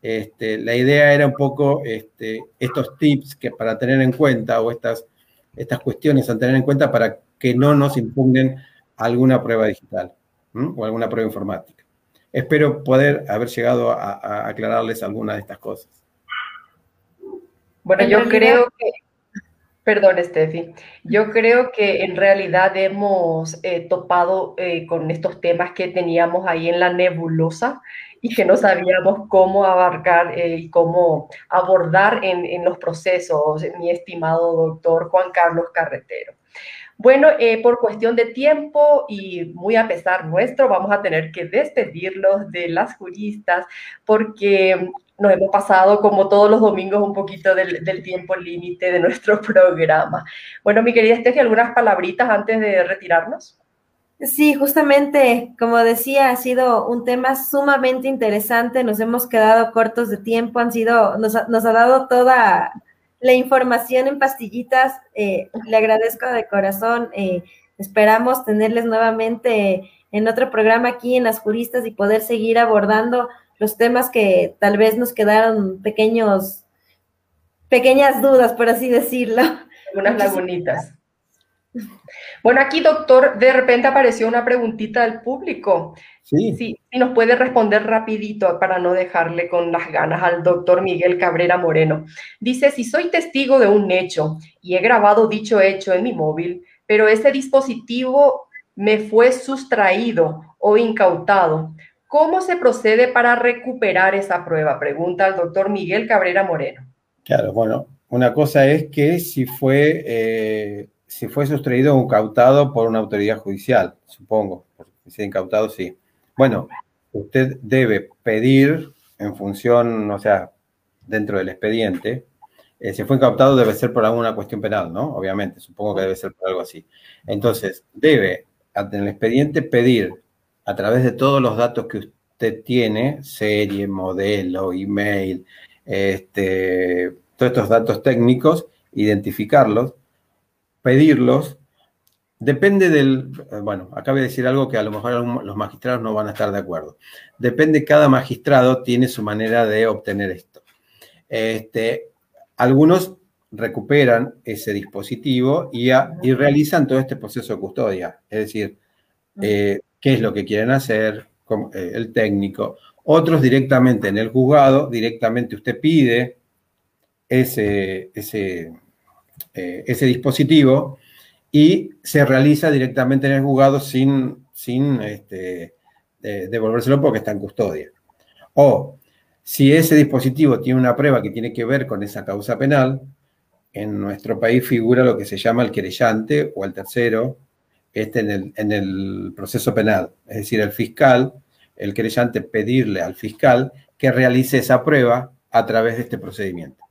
este, la idea era un poco este, estos tips que para tener en cuenta o estas, estas cuestiones a tener en cuenta para que no nos impugnen alguna prueba digital o alguna prueba informática. Espero poder haber llegado a, aclararles alguna de estas cosas. Bueno, yo creo que, perdón, Steffi, yo creo que en realidad hemos eh, topado eh, con estos temas que teníamos ahí en la nebulosa y que no sabíamos cómo abarcar eh, y cómo abordar en, en los procesos, mi estimado doctor Juan Carlos Carretero. Bueno, eh, por cuestión de tiempo y muy a pesar nuestro, vamos a tener que despedirlos de las juristas porque nos hemos pasado como todos los domingos un poquito del, tiempo límite de nuestro programa. Bueno, mi querida Estefi, ¿algunas palabritas antes de retirarnos? Sí, justamente, como decía, ha sido un tema sumamente interesante, nos hemos quedado cortos de tiempo, han sido, nos, nos ha dado toda la información en pastillitas. Eh, le agradezco de corazón. Eh, esperamos tenerles nuevamente en otro programa aquí en Las Juristas y poder seguir abordando los temas que tal vez nos quedaron pequeños, pequeñas dudas, por así decirlo. Unas lagunitas. Bueno, aquí, doctor, de repente apareció una preguntita del público. Sí. sí. Si nos puede responder rapidito para no dejarle con las ganas al doctor Miguel Cabrera Moreno. Dice, si soy testigo de un hecho y he grabado dicho hecho en mi móvil, pero ese dispositivo me fue sustraído o incautado, ¿cómo se procede para recuperar esa prueba? Pregunta el doctor Miguel Cabrera Moreno. Claro, bueno, una cosa es que si fue... Eh si fue sustraído o incautado por una autoridad judicial, supongo, porque si incautado, sí. Bueno, usted debe pedir en función, o sea, dentro del expediente, eh, si fue incautado debe ser por alguna cuestión penal, ¿no? Obviamente, supongo que debe ser por algo así. Entonces, debe en el expediente pedir a través de todos los datos que usted tiene, serie, modelo, email, este, todos estos datos técnicos, identificarlos pedirlos, depende del, bueno, acá voy a decir algo que a lo mejor los magistrados no van a estar de acuerdo. Depende, cada magistrado tiene su manera de obtener esto. Este, algunos recuperan ese dispositivo y, realizan todo este proceso de custodia, es decir, eh, qué es lo que quieren hacer, eh, el técnico. Otros directamente en el juzgado, directamente usted pide ese, ese eh, ese dispositivo y se realiza directamente en el juzgado sin, sin este, devolvérselo porque está en custodia. O si ese dispositivo tiene una prueba que tiene que ver con esa causa penal, en nuestro país figura lo que se llama el querellante o el tercero este en, el, en el proceso penal, es decir, el fiscal, el querellante pedirle al fiscal que realice esa prueba a través de este procedimiento.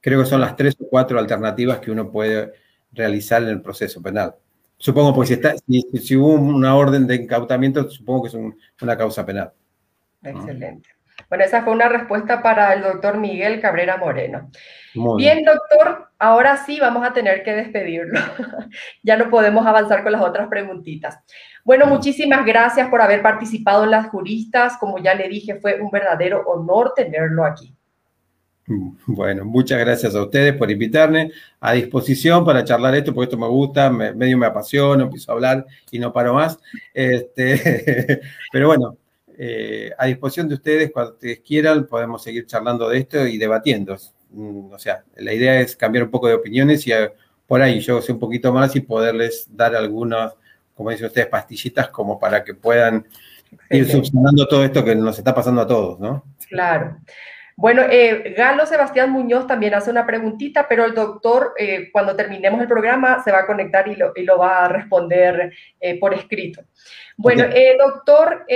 Creo que son las tres o cuatro alternativas que uno puede realizar en el proceso penal. Supongo, pues si, está, si, hubo una orden de incautamiento, supongo que es una causa penal. Excelente. Bueno, esa fue una respuesta para el doctor Miguel Cabrera Moreno. bien, doctor, ahora sí vamos a tener que despedirlo. ya no podemos avanzar con las otras preguntitas. Bueno, muchísimas gracias por haber participado en las juristas. Como ya le dije, fue un verdadero honor tenerlo aquí. Bueno, muchas gracias a ustedes por invitarme. A disposición para charlar esto, porque esto me gusta, medio me apasiona, empiezo a hablar y no paro más. Este, pero bueno, eh, a disposición de ustedes, cuando ustedes quieran, podemos seguir charlando de esto y debatiendo. mm, o sea, la idea es cambiar un poco de opiniones y eh, por ahí yo sé un poquito más y poderles dar algunas, como dicen ustedes, pastillitas como para que puedan ir subsanando todo esto que nos está pasando a todos, ¿no? Claro. Bueno, eh, Galo Sebastián Muñoz también hace una preguntita, pero el doctor, eh, cuando terminemos el programa, se va a conectar y lo, y lo va a responder eh, por escrito. Bueno, doctor,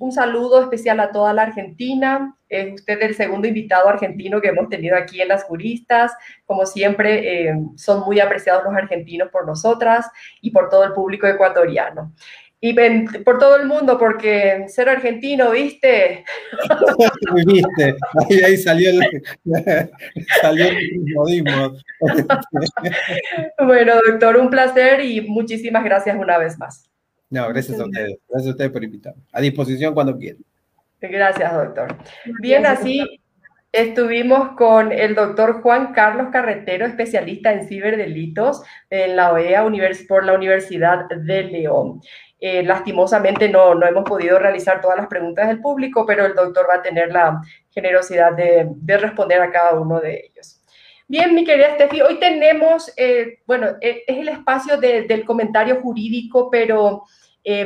un saludo especial a toda la Argentina. usted es el segundo invitado argentino que hemos tenido aquí en Las Juristas. Como siempre, son muy apreciados los argentinos por nosotras y por todo el público ecuatoriano y por todo el mundo, porque ser argentino, ¿viste? ¿Viste? Ahí, ahí salió, el, salió el modismo. bueno, doctor, un placer y muchísimas gracias una vez más. No, gracias a ustedes. Gracias a ustedes por invitarme. A disposición cuando quieran. Gracias, doctor. Bien, así estuvimos con el doctor Juan Carlos Carretero, especialista en ciberdelitos en la OEA por la Universidad de León. Eh, lastimosamente no, no hemos podido realizar todas las preguntas del público, pero el doctor va a tener la generosidad de, responder a cada uno de ellos. Bien, mi querida Steffi, hoy tenemos, eh, bueno, eh, es el espacio del comentario jurídico, pero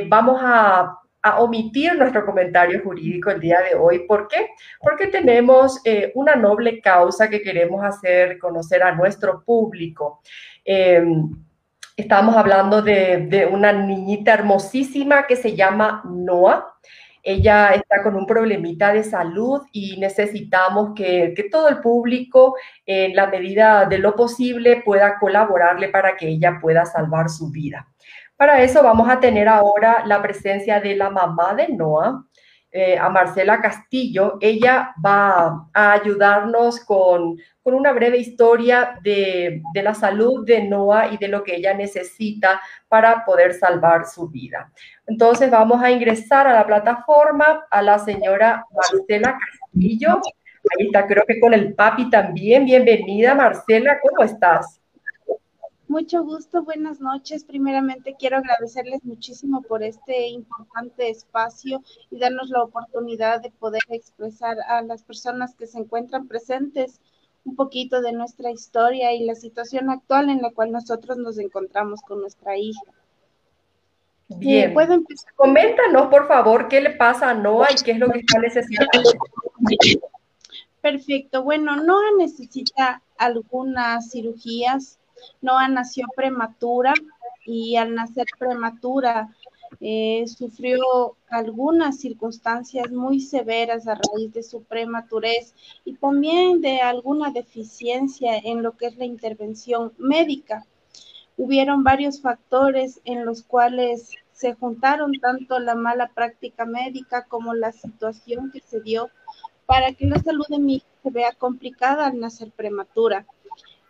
vamos a, a, omitir nuestro comentario jurídico el día de hoy. ¿Por qué? Porque tenemos una noble causa que queremos hacer conocer a nuestro público. Estábamos hablando de, una niñita hermosísima que se llama Noah. Ella está con un problemita de salud y necesitamos que, todo el público, en la medida de lo posible, pueda colaborarle para que ella pueda salvar su vida. Para eso vamos a tener ahora la presencia de la mamá de Noah, eh, a Marcela Castillo. Ella va a ayudarnos con, una breve historia de, la salud de Noah y de lo que ella necesita para poder salvar su vida. Entonces vamos a ingresar a la plataforma a la señora Marcela Castillo. Ahí está, creo que con el papi también. Bienvenida, Marcela, ¿cómo estás? Mucho gusto, buenas noches. Primeramente quiero agradecerles muchísimo por este importante espacio y darnos la oportunidad de poder expresar a las personas que se encuentran presentes un poquito de nuestra historia y la situación actual en la cual nosotros nos encontramos con nuestra hija. Bien, eh, ¿puedo empezar? Coméntanos, por favor, qué le pasa a Noah y qué es lo que está necesitando. Perfecto. Bueno, Noah necesita algunas cirugías Noah nació prematura y al nacer prematura eh, sufrió algunas circunstancias muy severas a raíz de su prematurez y también de alguna deficiencia en lo que es la intervención médica. Hubieron varios factores en los cuales se juntaron tanto la mala práctica médica como la situación que se dio para que la salud de mi hija se vea complicada al nacer prematura.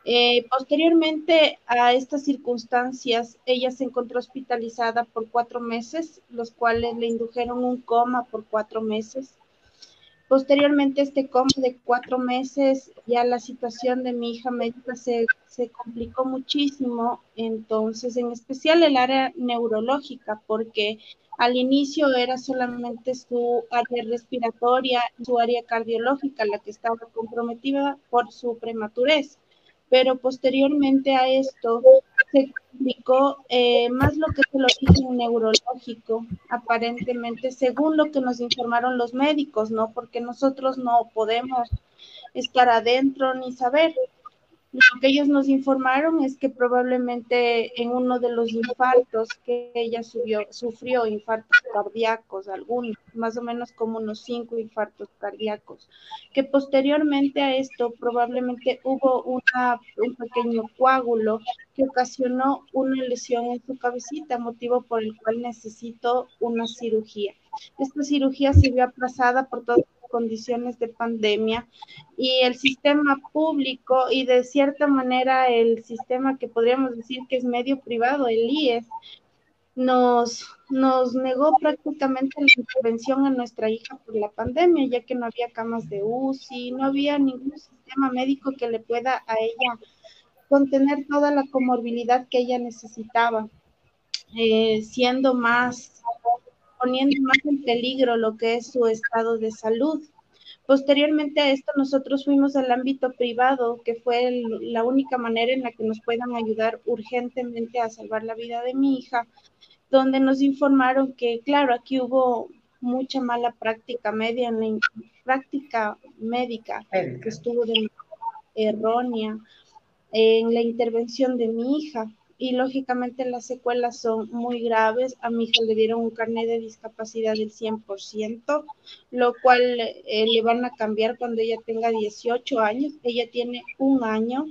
Eh, posteriormente a estas circunstancias, ella se encontró hospitalizada por cuatro meses, los cuales le indujeron un coma por cuatro meses. Posteriormente este coma de cuatro meses, ya la situación de mi hija médica se, se complicó muchísimo, entonces en especial el área neurológica, porque al inicio era solamente su área respiratoria, su área cardiológica la que estaba comprometida por su prematurez pero posteriormente a esto se complicó eh, más lo que es el origen neurológico, aparentemente, según lo que nos informaron los médicos, ¿no? Porque nosotros no podemos estar adentro ni saber. Lo que ellos nos informaron es que probablemente en uno de los infartos que ella sufrió infartos cardíacos, algunos, más o menos como unos cinco infartos cardíacos, que posteriormente a esto probablemente hubo una, un pequeño coágulo que ocasionó una lesión en su cabecita, motivo por el cual necesitó una cirugía. Esta cirugía se vio aplazada por todo condiciones de pandemia y el sistema público y de cierta manera el sistema que podríamos decir que es medio privado, el IES, nos, nos negó prácticamente la intervención a nuestra hija por la pandemia, ya que no había camas de UCI, no había ningún sistema médico que le pueda a ella contener toda la comorbilidad que ella necesitaba, eh, siendo más poniendo más en peligro lo que es su estado de salud. Posteriormente a esto, nosotros fuimos al ámbito privado, que fue la única manera en la que nos puedan ayudar urgentemente a salvar la vida de mi hija, donde nos informaron que, claro, aquí hubo mucha mala práctica media en la práctica médica, que estuvo de errónea en la intervención de mi hija y lógicamente las secuelas son muy graves. A mi hija le dieron un carnet de discapacidad del 100%, lo cual eh, le van a cambiar cuando ella tenga 18 años. Ella tiene un año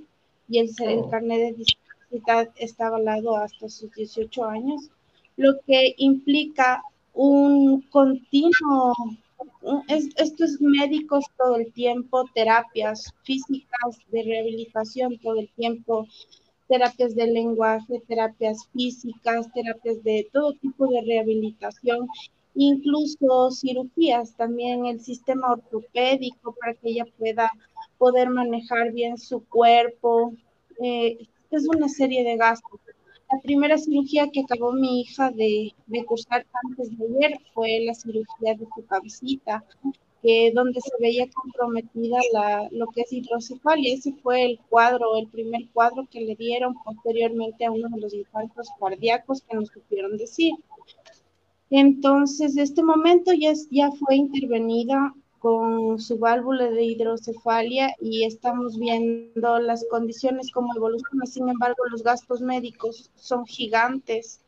y el, el oh. carnet de discapacidad está avalado hasta sus 18 años, lo que implica un continuo estos médicos todo el tiempo, terapias físicas de rehabilitación todo el tiempo, terapias de lenguaje, terapias físicas, terapias de todo tipo de rehabilitación, incluso cirugías, también el sistema ortopédico para que ella pueda poder manejar bien su cuerpo. Eh, es una serie de gastos. La primera cirugía que acabó mi hija de, de cursar antes de ayer fue la cirugía de su cabecita que donde se veía comprometida la, lo que es hidrocefalia. Ese fue el cuadro, el primer cuadro que le dieron posteriormente a uno de los infartos cardíacos que nos supieron decir. Entonces, este momento ya, ya fue intervenida con su válvula de hidrocefalia y estamos viendo las condiciones como evolucionan. Sin embargo, los gastos médicos son gigantes.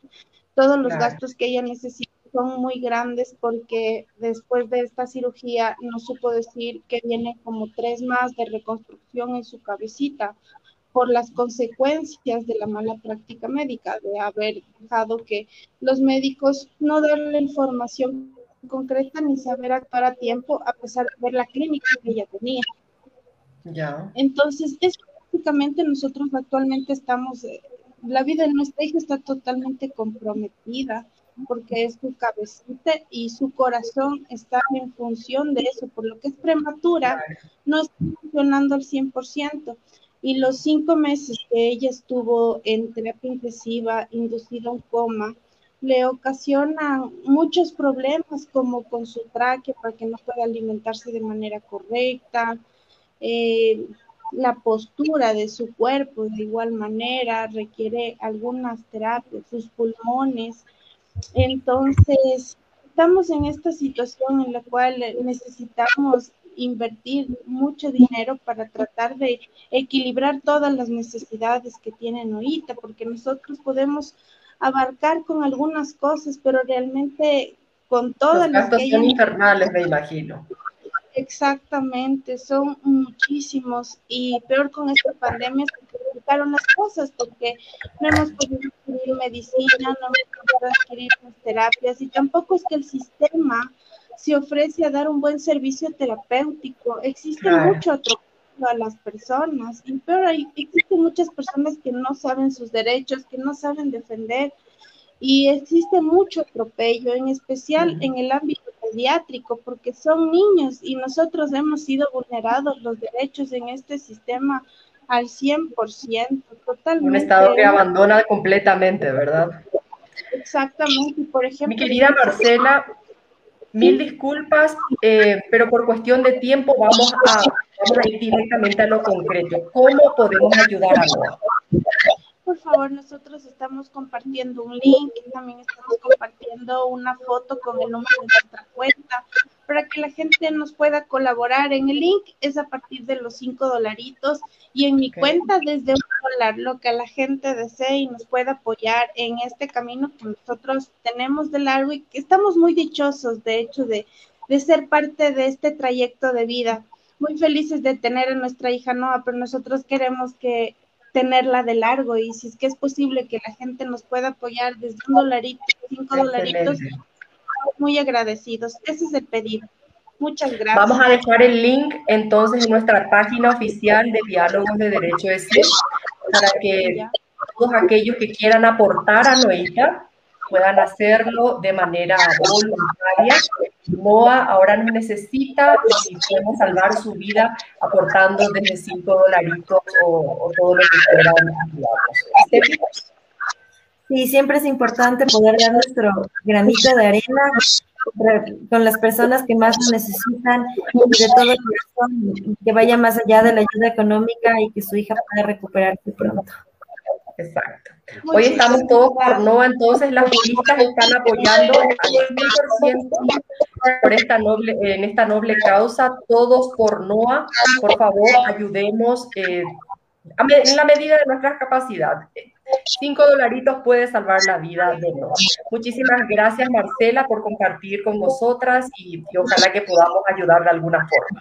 Todos los gastos que ella necesita son muy grandes porque después de esta cirugía no supo decir que viene como tres más de reconstrucción en su cabecita por las consecuencias de la mala práctica médica, de haber dejado que los médicos no den la información concreta ni saber actuar a tiempo a pesar de ver la clínica que ella tenía. Ya. Entonces, es básicamente nosotros actualmente estamos, eh, la vida de nuestra hija está totalmente comprometida porque es su cabecita y su corazón está en función de eso, por lo que es prematura, no está funcionando al 100%. Y los cinco meses que ella estuvo en terapia intensiva, inducida a un coma, le ocasionan muchos problemas como con su tráquea para que no pueda alimentarse de manera correcta, eh, la postura de su cuerpo de igual manera requiere algunas terapias, sus pulmones, entonces, estamos en esta situación en la cual necesitamos invertir mucho dinero para tratar de equilibrar todas las necesidades que tienen ahorita, porque nosotros podemos abarcar con algunas cosas, pero realmente con todas las gastos son infernales, me imagino. Exactamente, son muchísimos y peor con esta pandemia se complicaron las cosas porque no hemos podido adquirir medicina, no hemos podido adquirir las terapias y tampoco es que el sistema se ofrece a dar un buen servicio terapéutico. Existe mucho atropello a las personas y peor hay, existen muchas personas que no saben sus derechos, que no saben defender y existe mucho atropello, en especial en el ámbito pediátrico, porque son niños y nosotros hemos sido vulnerados los derechos en este sistema al 100%, totalmente. Un estado que abandona completamente, ¿verdad? Exactamente, por ejemplo. Mi querida Marcela, mil disculpas, eh, pero por cuestión de tiempo vamos a, vamos a ir directamente a lo concreto. ¿Cómo podemos ayudar a Noah? Por favor, nosotros estamos compartiendo un link, también estamos compartiendo una foto con el número de nuestra cuenta para que la gente nos pueda colaborar. En el link es a partir de los cinco dolaritos y en mi cuenta desde un dólar, lo que la gente desee y nos pueda apoyar en este camino que nosotros tenemos de largo y que estamos muy dichosos, de hecho, de, de ser parte de este trayecto de vida. Muy felices de tener a nuestra hija Noah, pero nosotros queremos que tenerla de largo y si es que es posible que la gente nos pueda apoyar desde un dolarito, cinco dolaritos, muy agradecidos. Ese es el pedido. Muchas gracias. Vamos a dejar el link entonces en nuestra página oficial de Diálogos de Derecho de Ser para que todos aquellos que quieran aportar a Noita puedan hacerlo de manera voluntaria. MOA ahora nos necesita y podemos salvar su vida aportando desde 5 dolaritos o, todo lo que quieran ayudarnos. Sí, siempre es importante poder dar nuestro granito de arena con las personas que más lo necesitan y de todo corazón, que vaya más allá de la ayuda económica y que su hija pueda recuperarse pronto. Exacto. Hoy estamos todos por NOA, entonces las juristas están apoyando al 100% por esta noble, en esta noble causa, todos por NOA. Por favor, ayudemos eh, en la medida de nuestra capacidad. Cinco dolaritos puede salvar la vida de NOA. Muchísimas gracias, Marcela, por compartir con nosotras y, y ojalá que podamos ayudar de alguna forma.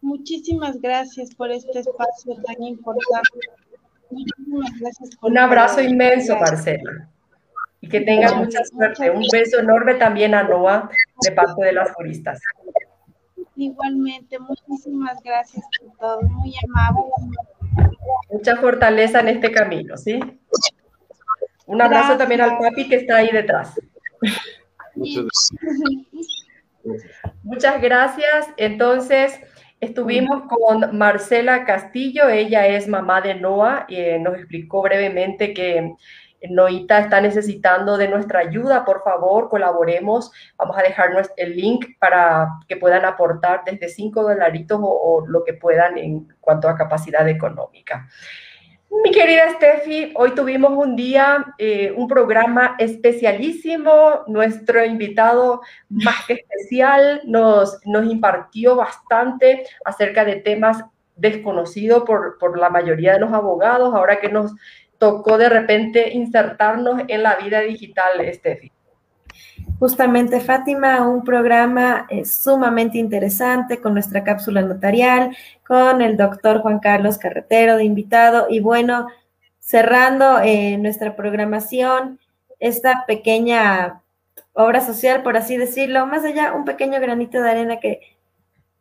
Muchísimas gracias por este espacio tan importante. Muchísimas gracias. Un abrazo inmenso, Marcela. Y que tengas mucha suerte. Un beso enorme también a Noah de parte de las juristas. Igualmente, muchísimas gracias por todo. Muy amable. Mucha fortaleza en este camino, ¿sí? Un abrazo también al papi que está ahí detrás. Muchas gracias. Entonces, Estuvimos con Marcela Castillo, ella es mamá de Noah, y eh, nos explicó brevemente que Noita está necesitando de nuestra ayuda, por favor, colaboremos. Vamos a dejar el link para que puedan aportar desde 5 dolaritos o, lo que puedan en cuanto a capacidad económica. Mi querida Steffi, hoy tuvimos un día, eh, un programa especialísimo. Nuestro invitado más que especial nos, nos impartió bastante acerca de temas desconocidos por, por la mayoría de los abogados, ahora que nos tocó de repente insertarnos en la vida digital, Steffi justamente Fátima, un programa eh, sumamente interesante con nuestra cápsula notarial, con el doctor Juan Carlos Carretero de invitado. Y bueno, cerrando eh, nuestra programación, esta pequeña obra social, por así decirlo, más allá, un pequeño granito de arena que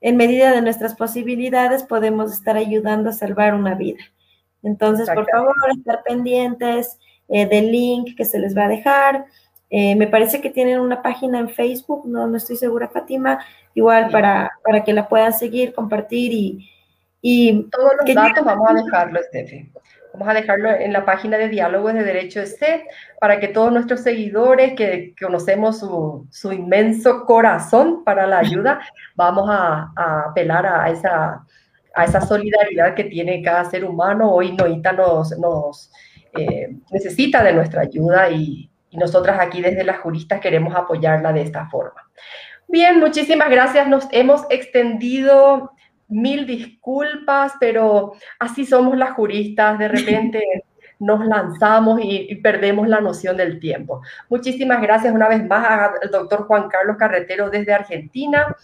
en medida de nuestras posibilidades podemos estar ayudando a salvar una vida. Entonces, por favor, estar pendientes eh, del link que se les va a dejar eh, me parece que tienen una página en Facebook, no, no estoy segura, Fátima, igual para, para que la puedan seguir, compartir y... y Todos los datos vamos a dejarlo, Estefi. Vamos a dejarlo en la página de Diálogos de Derecho este para que todos nuestros seguidores que, conocemos su, su, inmenso corazón para la ayuda, vamos a, a apelar a esa, a esa solidaridad que tiene cada ser humano. Hoy Noita nos, nos eh, necesita de nuestra ayuda y, y nosotras aquí desde las juristas queremos apoyarla de esta forma. Bien, muchísimas gracias. Nos hemos extendido mil disculpas, pero así somos las juristas. De repente nos lanzamos y, perdemos la noción del tiempo. Muchísimas gracias una vez más al doctor Juan Carlos Carretero desde Argentina,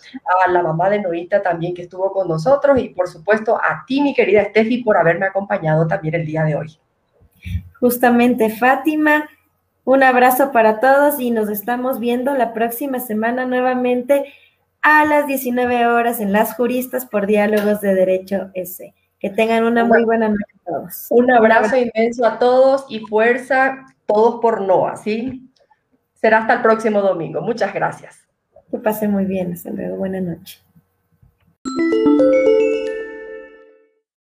a la mamá de Noita también que estuvo con nosotros y por supuesto a ti, mi querida Steffi, por haberme acompañado también el día de hoy. Justamente, Fátima. Un abrazo para todos y nos estamos viendo la próxima semana nuevamente a las 19 horas en Las Juristas por Diálogos de Derecho S. Que tengan una muy buena noche a todos. Un abrazo inmenso a todos y fuerza, todos por NOA, ¿sí? Será hasta el próximo domingo. Muchas gracias. Que pase muy bien. Hasta luego. Buenas noches.